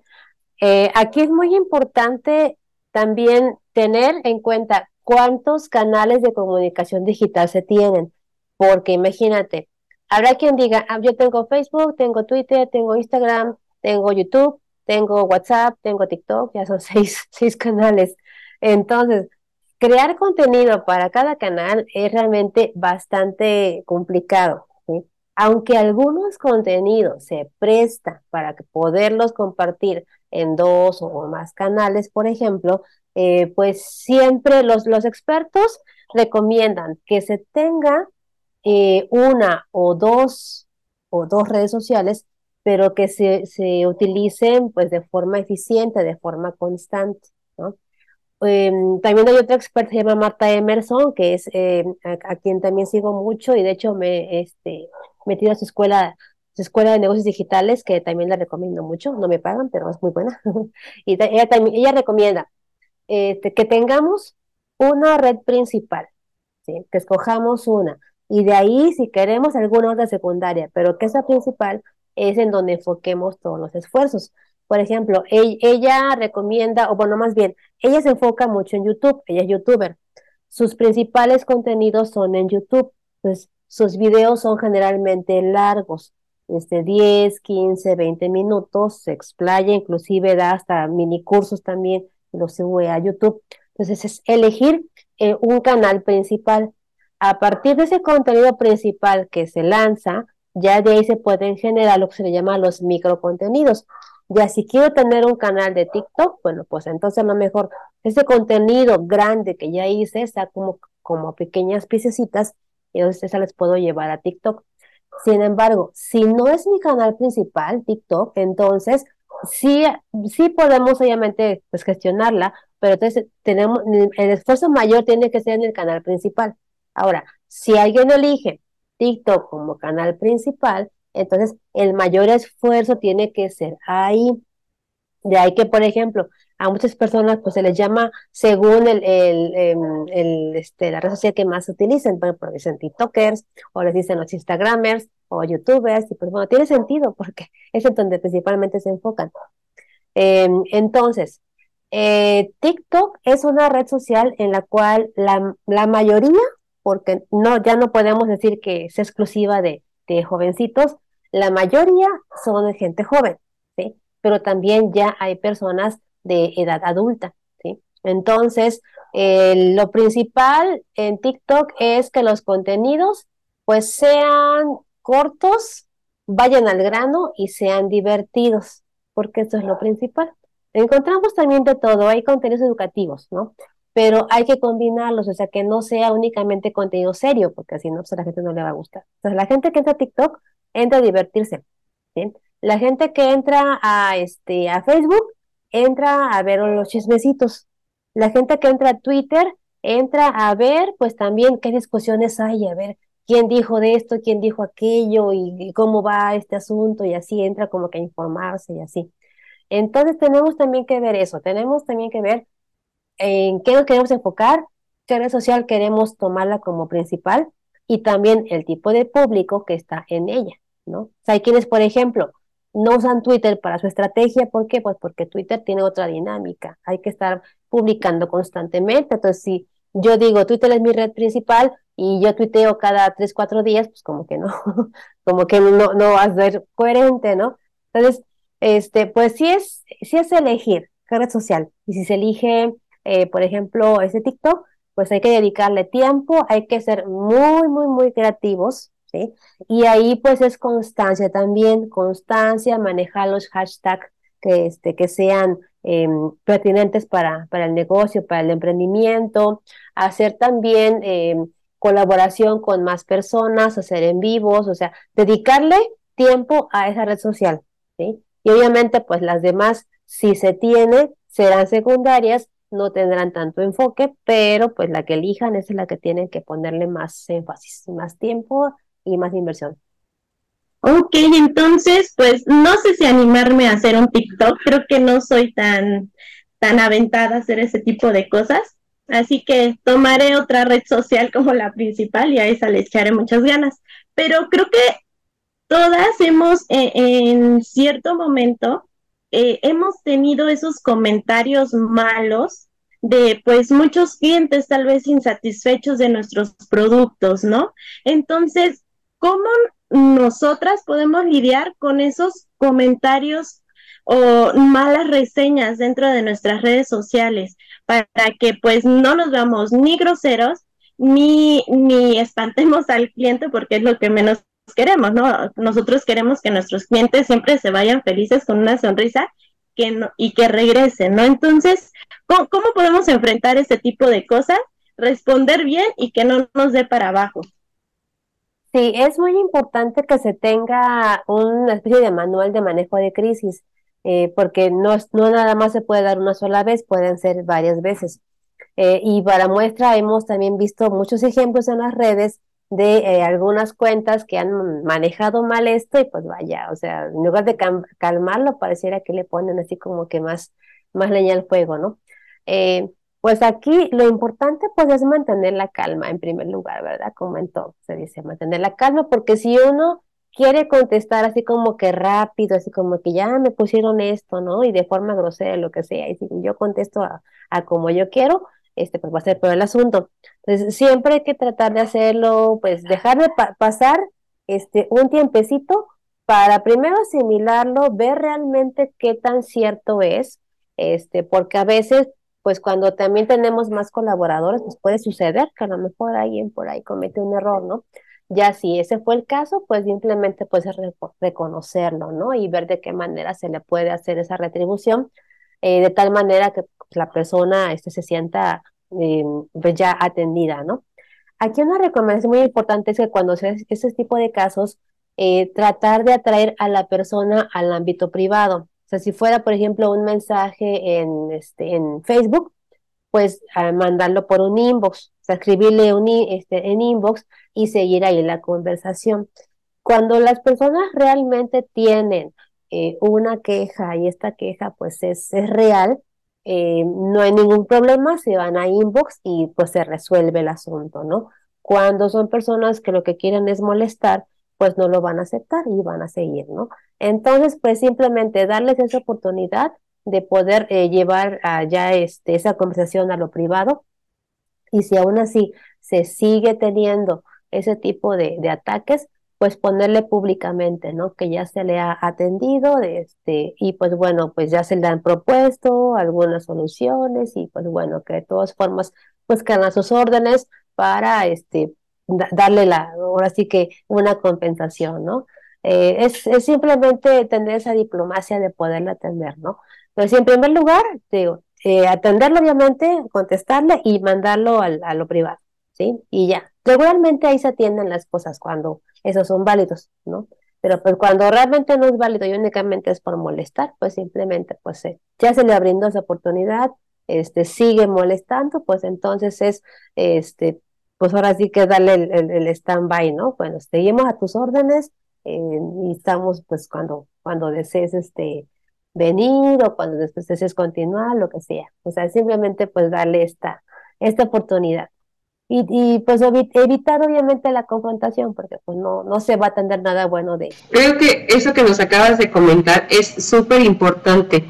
[SPEAKER 6] Eh, aquí es muy importante también tener en cuenta cuántos canales de comunicación digital se tienen, porque imagínate, Habrá quien diga, ah, yo tengo Facebook, tengo Twitter, tengo Instagram, tengo YouTube, tengo WhatsApp, tengo TikTok, ya son [LAUGHS] seis, seis canales. Entonces, crear contenido para cada canal es realmente bastante complicado. Aunque algunos contenidos se prestan para poderlos compartir en dos o más canales, por ejemplo, eh, pues siempre los, los expertos recomiendan que se tenga eh, una o dos o dos redes sociales, pero que se, se utilicen pues de forma eficiente, de forma constante. ¿no? Em, también hay otra experta, se llama Marta Emerson, que es eh, a, quien también sigo mucho y de hecho me este, metido a su escuela, su escuela de negocios digitales, que también la recomiendo mucho, no me pagan, pero es muy buena. [LAUGHS] y ella, también, ella recomienda este, que tengamos una red principal, que escojamos una y de ahí si queremos alguna otra secundaria, pero que esa principal es en donde enfoquemos todos los esfuerzos. Por ejemplo, ella, recomienda, o bueno, más bien, ella se enfoca mucho en YouTube, ella es youtuber. Sus principales contenidos son en YouTube, pues sus videos son generalmente largos, desde 10, 15, 20 minutos, se explaya, inclusive da hasta mini cursos también, los sube a YouTube. Entonces es elegir eh, un canal principal a partir de ese contenido principal que se lanza, ya de ahí se pueden generar lo que se le llama los microcontenidos. Ya si quiero tener un canal de TikTok, bueno, pues entonces a lo mejor ese contenido grande que ya hice está como, como pequeñas piececitas y entonces esa les puedo llevar a TikTok. Sin embargo, si no es mi canal principal, TikTok, entonces sí, sí podemos obviamente pues gestionarla, pero entonces tenemos, el esfuerzo mayor tiene que ser en el canal principal. Ahora, si alguien elige TikTok como canal principal, entonces el mayor esfuerzo tiene que ser ahí. De ahí que, por ejemplo, a muchas personas pues se les llama según el, em, este, la red social que más utilicen, bueno, pues dicen TikTokers, o les dicen los Instagramers, o YouTubers, y pues bueno, tiene sentido [LAUGHS] porque es en donde principalmente se enfocan. Em, entonces, eh, TikTok es una red social en la cual la mayoría porque no, ya no podemos decir que es exclusiva de, jovencitos, la mayoría son de gente joven, ¿sí? Pero también ya hay personas de edad adulta, ¿sí? Entonces, eh, lo principal en TikTok es que los contenidos pues sean cortos, vayan al grano y sean divertidos, porque eso es lo principal. Encontramos también de todo, hay contenidos educativos, ¿no? Pero hay que combinarlos, o sea, que no sea únicamente contenido serio, porque así no, pues a la gente no le va a gustar. Entonces, la gente que entra a TikTok entra a divertirse. La gente que entra a, este, a Facebook entra a ver los chismecitos. La gente que entra a Twitter entra a ver, pues también qué discusiones hay, a ver quién dijo de esto, quién dijo aquello y, cómo va este asunto y así entra como que a informarse y así. Entonces tenemos también que ver eso, tenemos también que ver en qué nos queremos enfocar, qué red social queremos tomarla como principal y también el tipo de público que está en ella, ¿no? O sea, hay quienes, por ejemplo, no usan Twitter para su estrategia, ¿por qué? Pues porque Twitter tiene otra dinámica, hay que estar publicando constantemente, entonces si yo digo Twitter es mi red principal y yo tuiteo cada tres, cuatro días, pues como que no, [LAUGHS] como que no, no va a ser coherente, ¿no? Entonces, este, pues sí es, sí es elegir qué red social, y si se elige, eh, por ejemplo, ese TikTok, pues hay que dedicarle tiempo, hay que ser muy, muy, muy creativos, ¿sí? Y ahí pues es constancia también, constancia, manejar los hashtags que, este, que sean em, pertinentes para, para el negocio, para el emprendimiento, hacer también em, colaboración con más personas, hacer en vivos, o sea, dedicarle tiempo a esa red social, ¿sí? Y obviamente pues las demás, si se tiene, serán secundarias, no tendrán tanto enfoque, pero pues la que elijan es la que tienen que ponerle más énfasis, más tiempo y más inversión.
[SPEAKER 7] Ok, entonces, pues no sé si animarme a hacer un TikTok, creo que no soy tan, tan aventada a hacer ese tipo de cosas, así que tomaré otra red social como la principal y a esa le echaré muchas ganas, pero creo que todas hemos eh, en cierto momento eh, hemos tenido esos comentarios malos de pues muchos clientes tal vez insatisfechos de nuestros productos, ¿no? Entonces, ¿cómo nosotras podemos lidiar con esos comentarios o malas reseñas dentro de nuestras redes sociales para que pues no nos veamos ni groseros ni, ni espantemos al cliente porque es lo que menos queremos, ¿no? Nosotros queremos que nuestros clientes siempre se vayan felices con una sonrisa que y que regresen, ¿no? Entonces, ¿cómo, podemos enfrentar este tipo de cosas? Responder bien y que no nos dé para abajo.
[SPEAKER 6] Sí, es muy importante que se tenga una especie de manual de manejo de crisis, eh, porque no, no nada más se puede dar una sola vez, pueden ser varias veces. Eh, y para muestra hemos también visto muchos ejemplos en las redes de eh, algunas cuentas que han manejado mal esto y pues vaya, o sea, en lugar de calmarlo, pareciera que le ponen así como que más, más leña al fuego, ¿no? Eh, pues aquí lo importante pues es mantener la calma en primer lugar, ¿verdad? Como en todo, se dice mantener la calma, porque si uno quiere contestar así como que rápido, así como que ya me pusieron esto, ¿no? Y de forma grosera, lo que sea, y si yo contesto a, a como yo quiero, este, pues va a ser peor el asunto. Entonces, siempre hay que tratar de hacerlo, pues dejar de pasar este, un tiempecito para primero asimilarlo, ver realmente qué tan cierto es, este, porque a veces, pues cuando también tenemos más colaboradores, pues puede suceder que a lo mejor alguien por ahí comete un error, ¿no? Ya si ese fue el caso, pues simplemente puedes reconocerlo, ¿no? Y ver de qué manera se le puede hacer esa retribución, eh, de tal manera que la persona este, se sienta eh, pues ya atendida, ¿no? Aquí una recomendación muy importante es que cuando se hace este tipo de casos, eh, tratar de atraer a la persona al ámbito privado. O sea, si fuera, por ejemplo, un mensaje en, este, en Facebook, pues mandarlo por un inbox, o sea, escribirle un, este, en inbox y seguir ahí la conversación. Cuando las personas realmente tienen eh, una queja y esta queja pues es, es real, eh, no hay ningún problema, se van a inbox y pues se resuelve el asunto, ¿no? Cuando son personas que lo que quieren es molestar, pues no lo van a aceptar y van a seguir, ¿no? Entonces, pues simplemente darles esa oportunidad de poder eh, llevar ya este, esa conversación a lo privado y si aún así se sigue teniendo ese tipo de, de ataques, pues ponerle públicamente, ¿no? Que ya se le ha atendido, este, y pues bueno, pues ya se le han propuesto algunas soluciones y pues bueno, que de todas formas, pues quedan a sus órdenes para, este, darle la, ahora sí que una compensación, ¿no? Eh, es, es, simplemente tener esa diplomacia de poderle atender, ¿no? Pero en primer lugar, digo, eh, atenderlo obviamente, contestarle y mandarlo al, a lo privado, ¿sí? Y ya. Regularmente ahí se atienden las cosas cuando esos son válidos, ¿no? Pero pues cuando realmente no es válido y únicamente es por molestar, pues simplemente pues ya se le brindó esa oportunidad, este sigue molestando, pues entonces es este pues ahora sí que darle el, el, stand-by, ¿no? Bueno, seguimos a tus órdenes eh, y estamos pues cuando, cuando desees este venir o cuando después desees continuar, lo que sea. O sea, simplemente pues darle esta, esta oportunidad. Y, y pues evitar obviamente la confrontación, porque pues no, no se va a tener nada bueno de
[SPEAKER 5] eso. Creo que eso que nos acabas de comentar es súper importante.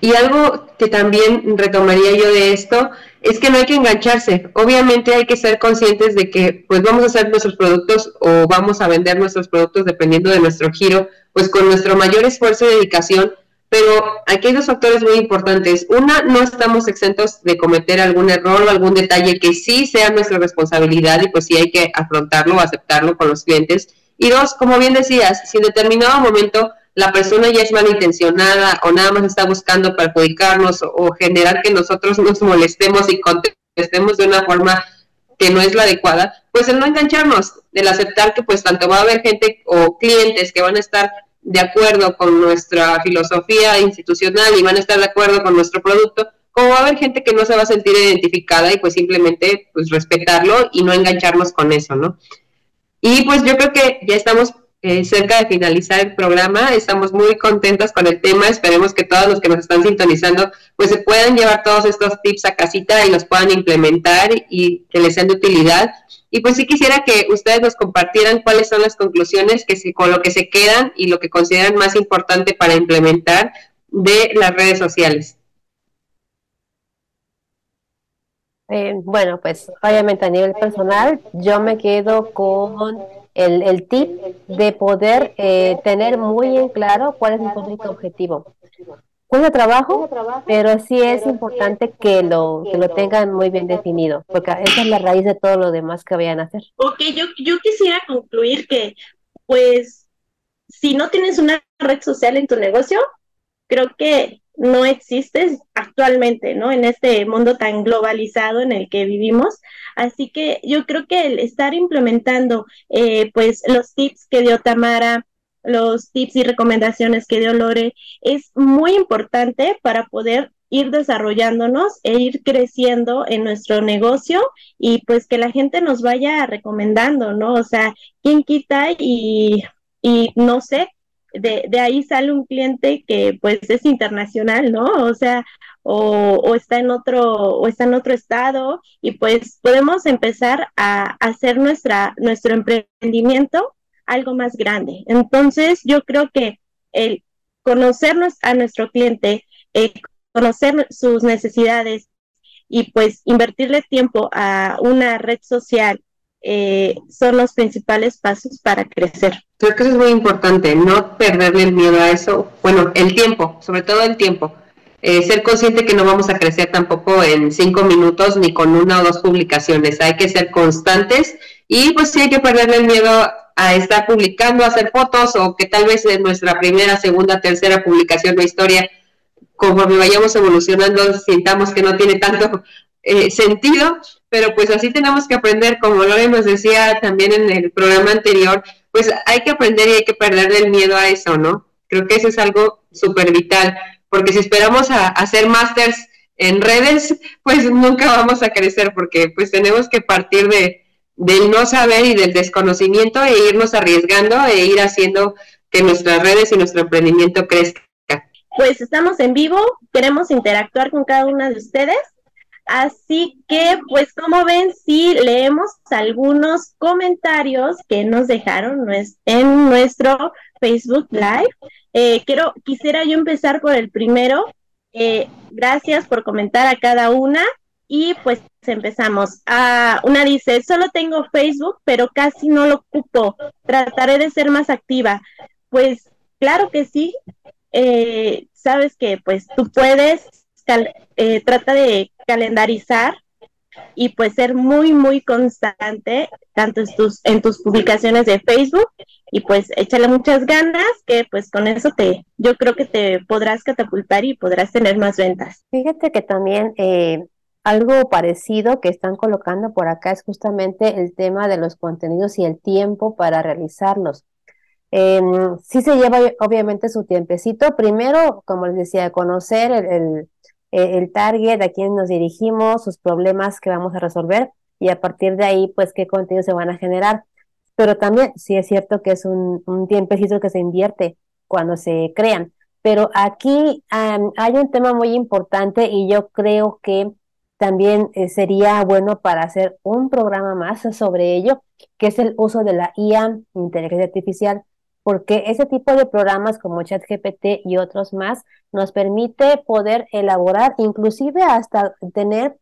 [SPEAKER 5] Y algo que también retomaría yo de esto es que no hay que engancharse. Obviamente hay que ser conscientes de que pues vamos a hacer nuestros productos o vamos a vender nuestros productos dependiendo de nuestro giro, pues con nuestro mayor esfuerzo y dedicación, pero aquí hay dos factores muy importantes. Una, no estamos exentos de cometer algún error o algún detalle que sí sea nuestra responsabilidad y pues sí hay que afrontarlo o aceptarlo con los clientes. Y dos, como bien decías, si en determinado momento la persona ya es malintencionada o nada más está buscando perjudicarnos o, generar que nosotros nos molestemos y contestemos de una forma que no es la adecuada, pues el no engancharnos, el aceptar que pues tanto va a haber gente o clientes que van a estar de acuerdo con nuestra filosofía institucional y van a estar de acuerdo con nuestro producto, como va a haber gente que no se va a sentir identificada y pues simplemente pues respetarlo y no engancharnos con eso, ¿no? Y pues yo creo que ya estamos eh, cerca de finalizar el programa, estamos muy contentos con el tema, esperemos que todos los que nos están sintonizando pues se puedan llevar todos estos tips a casita y los puedan implementar y que les sean de utilidad. Y pues sí quisiera que ustedes nos compartieran cuáles son las conclusiones que se, con lo que se quedan y lo que consideran más importante para implementar de las redes sociales.
[SPEAKER 6] Eh, bueno, pues obviamente a nivel personal, yo me quedo con el, el tip de poder eh, tener muy en claro cuál es mi público objetivo. Cuesta trabajo, pero sí es importante que lo, que lo tengan muy bien definido, porque esa es la raíz de todo lo demás que vayan a hacer.
[SPEAKER 7] Ok, yo, yo quisiera concluir que, pues, si no tienes una red social en tu negocio, creo que no existes actualmente, ¿no? En este mundo tan globalizado en el que vivimos. Así que yo creo que el estar implementando, eh, pues, los tips que dio Tamara, los tips y recomendaciones que dio Lore es muy importante para poder ir desarrollándonos e ir creciendo en nuestro negocio y pues que la gente nos vaya recomendando, ¿no? O sea, ¿quién quita y, y no sé, de, de, ahí sale un cliente que pues es internacional, ¿no? O sea, o, está en otro, o está en otro estado, y pues podemos empezar a, a hacer nuestra, nuestro emprendimiento algo más grande. Entonces, yo creo que el conocernos a nuestro cliente, eh, conocer sus necesidades y pues invertirle tiempo a una red social eh, son los principales pasos para crecer.
[SPEAKER 5] Creo que eso es muy importante, no perderle el miedo a eso. Bueno, el tiempo, sobre todo el tiempo. Eh, ser consciente que no vamos a crecer tampoco en cinco minutos ni con una o dos publicaciones. Hay que ser constantes y pues sí hay que perderle el miedo a estar publicando, hacer fotos o que tal vez en nuestra primera, segunda, tercera publicación de historia, conforme vayamos evolucionando, sintamos que no tiene tanto eh, sentido, pero pues así tenemos que aprender, como Lore nos decía también en el programa anterior, pues hay que aprender y hay que perderle el miedo a eso, ¿no? Creo que eso es algo súper vital, porque si esperamos a, hacer másters en redes, pues nunca vamos a crecer, porque pues tenemos que partir de, del no saber y del desconocimiento e irnos arriesgando e ir haciendo que nuestras redes y nuestro emprendimiento crezca.
[SPEAKER 7] Pues estamos en vivo, queremos interactuar con cada una de ustedes. Así que, pues, como ven, si leemos algunos comentarios que nos dejaron en nuestro Facebook Live. Eh, quiero, quisiera yo empezar por el primero. Eh, gracias por comentar a cada una. Y pues empezamos. Ah, una dice, solo tengo Facebook, pero casi no lo ocupo. Trataré de ser más activa. Pues claro que sí. Eh, sabes que pues tú puedes, trata de calendarizar y pues ser muy, muy constante, tanto en tus, en tus publicaciones de Facebook y pues échale muchas ganas, que pues con eso te, yo creo que te podrás catapultar y podrás tener más ventas.
[SPEAKER 6] Fíjate que también eh, algo parecido que están colocando por acá es justamente el tema de los contenidos y el tiempo para realizarlos. Em, sí se lleva obviamente su tiempecito. Primero, como les decía, conocer el, el, target, a quién nos dirigimos, sus problemas que vamos a resolver y a partir de ahí, pues qué contenidos se van a generar. Pero también sí es cierto que es un, un tiempecito que se invierte cuando se crean. Pero aquí hay un tema muy importante y yo creo que también eh, sería bueno para hacer un programa más sobre ello, que es el uso de la IA, inteligencia artificial, porque ese tipo de programas como ChatGPT y otros más nos permite poder elaborar, inclusive hasta tener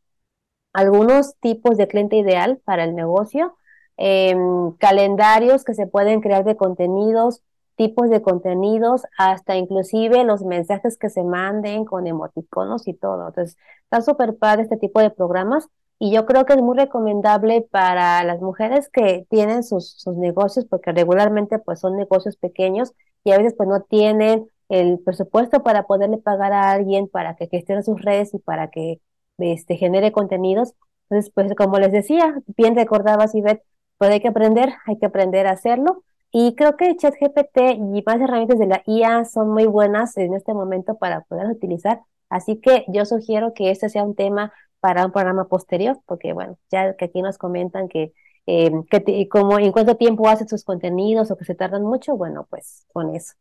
[SPEAKER 6] algunos tipos de cliente ideal para el negocio, em, calendarios que se pueden crear de contenidos, tipos de contenidos, hasta inclusive los mensajes que se manden con emoticonos y todo. Entonces, está súper padre este tipo de programas y yo creo que es muy recomendable para las mujeres que tienen sus, sus negocios, porque regularmente pues son negocios pequeños y a veces pues no tienen el presupuesto para poderle pagar a alguien para que gestione sus redes y para que este, genere contenidos. Entonces, pues como les decía, bien recordabas, Ivette, pues hay que aprender, hay que aprender a hacerlo y creo que ChatGPT y más herramientas de la IA son muy buenas en este momento para poder utilizar. Así que yo sugiero que este sea un tema para un programa posterior, porque bueno, ya que aquí nos comentan que, eh, que como en cuánto tiempo hacen sus contenidos o que se tardan mucho, bueno, pues con eso.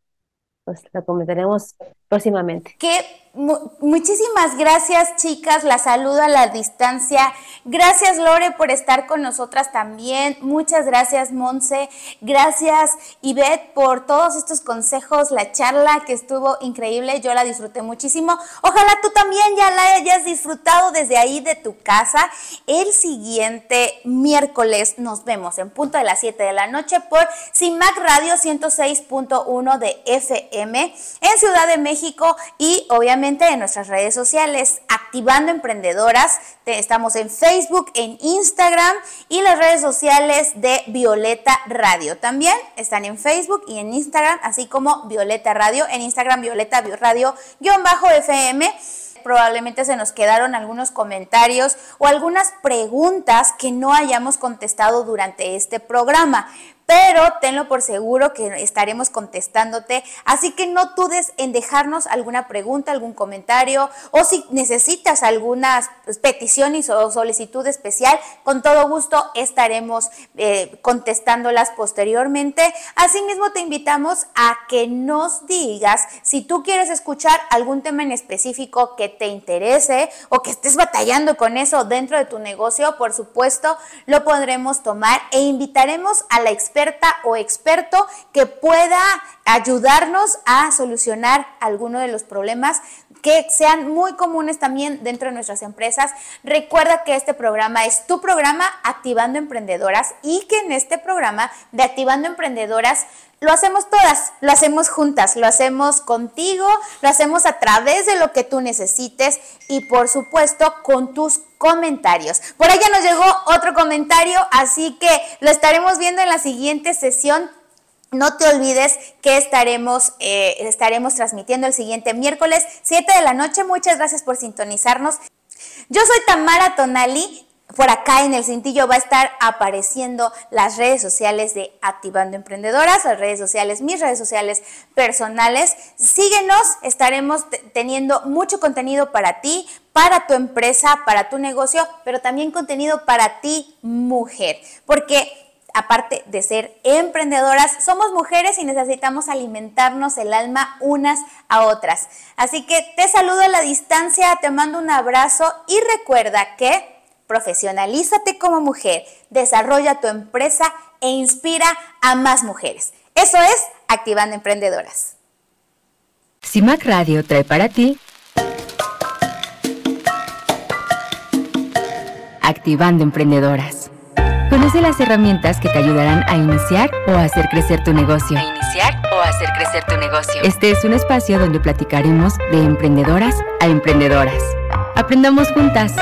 [SPEAKER 6] Pues lo comentaremos próximamente.
[SPEAKER 3] Muchísimas gracias, chicas. La saludo a la distancia. Gracias, Lore, por estar con nosotras también. Muchas gracias, Monse. Gracias, Ivette, por todos estos consejos, la charla que estuvo increíble. Yo la disfruté muchísimo. Ojalá tú también ya la hayas disfrutado desde ahí de tu casa. El siguiente miércoles nos vemos en punto de las 7 de la noche por CIMAC Radio 106.1 de FM en Ciudad de México y obviamente en nuestras redes sociales, Activando Emprendedoras. Estamos en Facebook, en Instagram y las redes sociales de Violeta Radio. También están en Facebook y en Instagram, así como Violeta Radio. En Instagram, Violeta Radio-FM probablemente se nos quedaron algunos comentarios o algunas preguntas que no hayamos contestado durante este programa pero tenlo por seguro que estaremos contestándote. Así que no dudes en dejarnos alguna pregunta, algún comentario o si necesitas alguna petición o solicitud especial, con todo gusto estaremos eh, contestándolas posteriormente. Asimismo, te invitamos a que nos digas si tú quieres escuchar algún tema en específico que te interese o que estés batallando con eso dentro de tu negocio, por supuesto, lo podremos tomar e invitaremos a la o experto que pueda ayudarnos a solucionar alguno de los problemas que sean muy comunes también dentro de nuestras empresas. Recuerda que este programa es tu programa Activando Emprendedoras y que en este programa de Activando Emprendedoras lo hacemos todas, lo hacemos juntas, lo hacemos contigo, lo hacemos a través de lo que tú necesites y por supuesto con tus comentarios. Por allá nos llegó otro comentario, así que lo estaremos viendo en la siguiente sesión no te olvides que estaremos, eh, estaremos transmitiendo el siguiente miércoles 7 de la noche. Muchas gracias por sintonizarnos. Yo soy Tamara Tonali. Por acá en el cintillo va a estar apareciendo las redes sociales de Activando Emprendedoras, las redes sociales, mis redes sociales personales. Síguenos, estaremos teniendo mucho contenido para ti, para tu empresa, para tu negocio, pero también contenido para ti, mujer. Porque aparte de ser emprendedoras, somos mujeres y necesitamos alimentarnos el alma unas a otras. Así que te saludo a la distancia, te mando un abrazo y recuerda que profesionalízate como mujer, desarrolla tu empresa e inspira a más mujeres. Eso es Activando Emprendedoras.
[SPEAKER 1] CIMAC Radio trae para ti Activando Emprendedoras Conoce las herramientas que te ayudarán a iniciar o a hacer crecer tu negocio.
[SPEAKER 2] A iniciar o a hacer crecer tu negocio.
[SPEAKER 1] Este es un espacio donde platicaremos de emprendedoras a emprendedoras. Aprendamos juntas.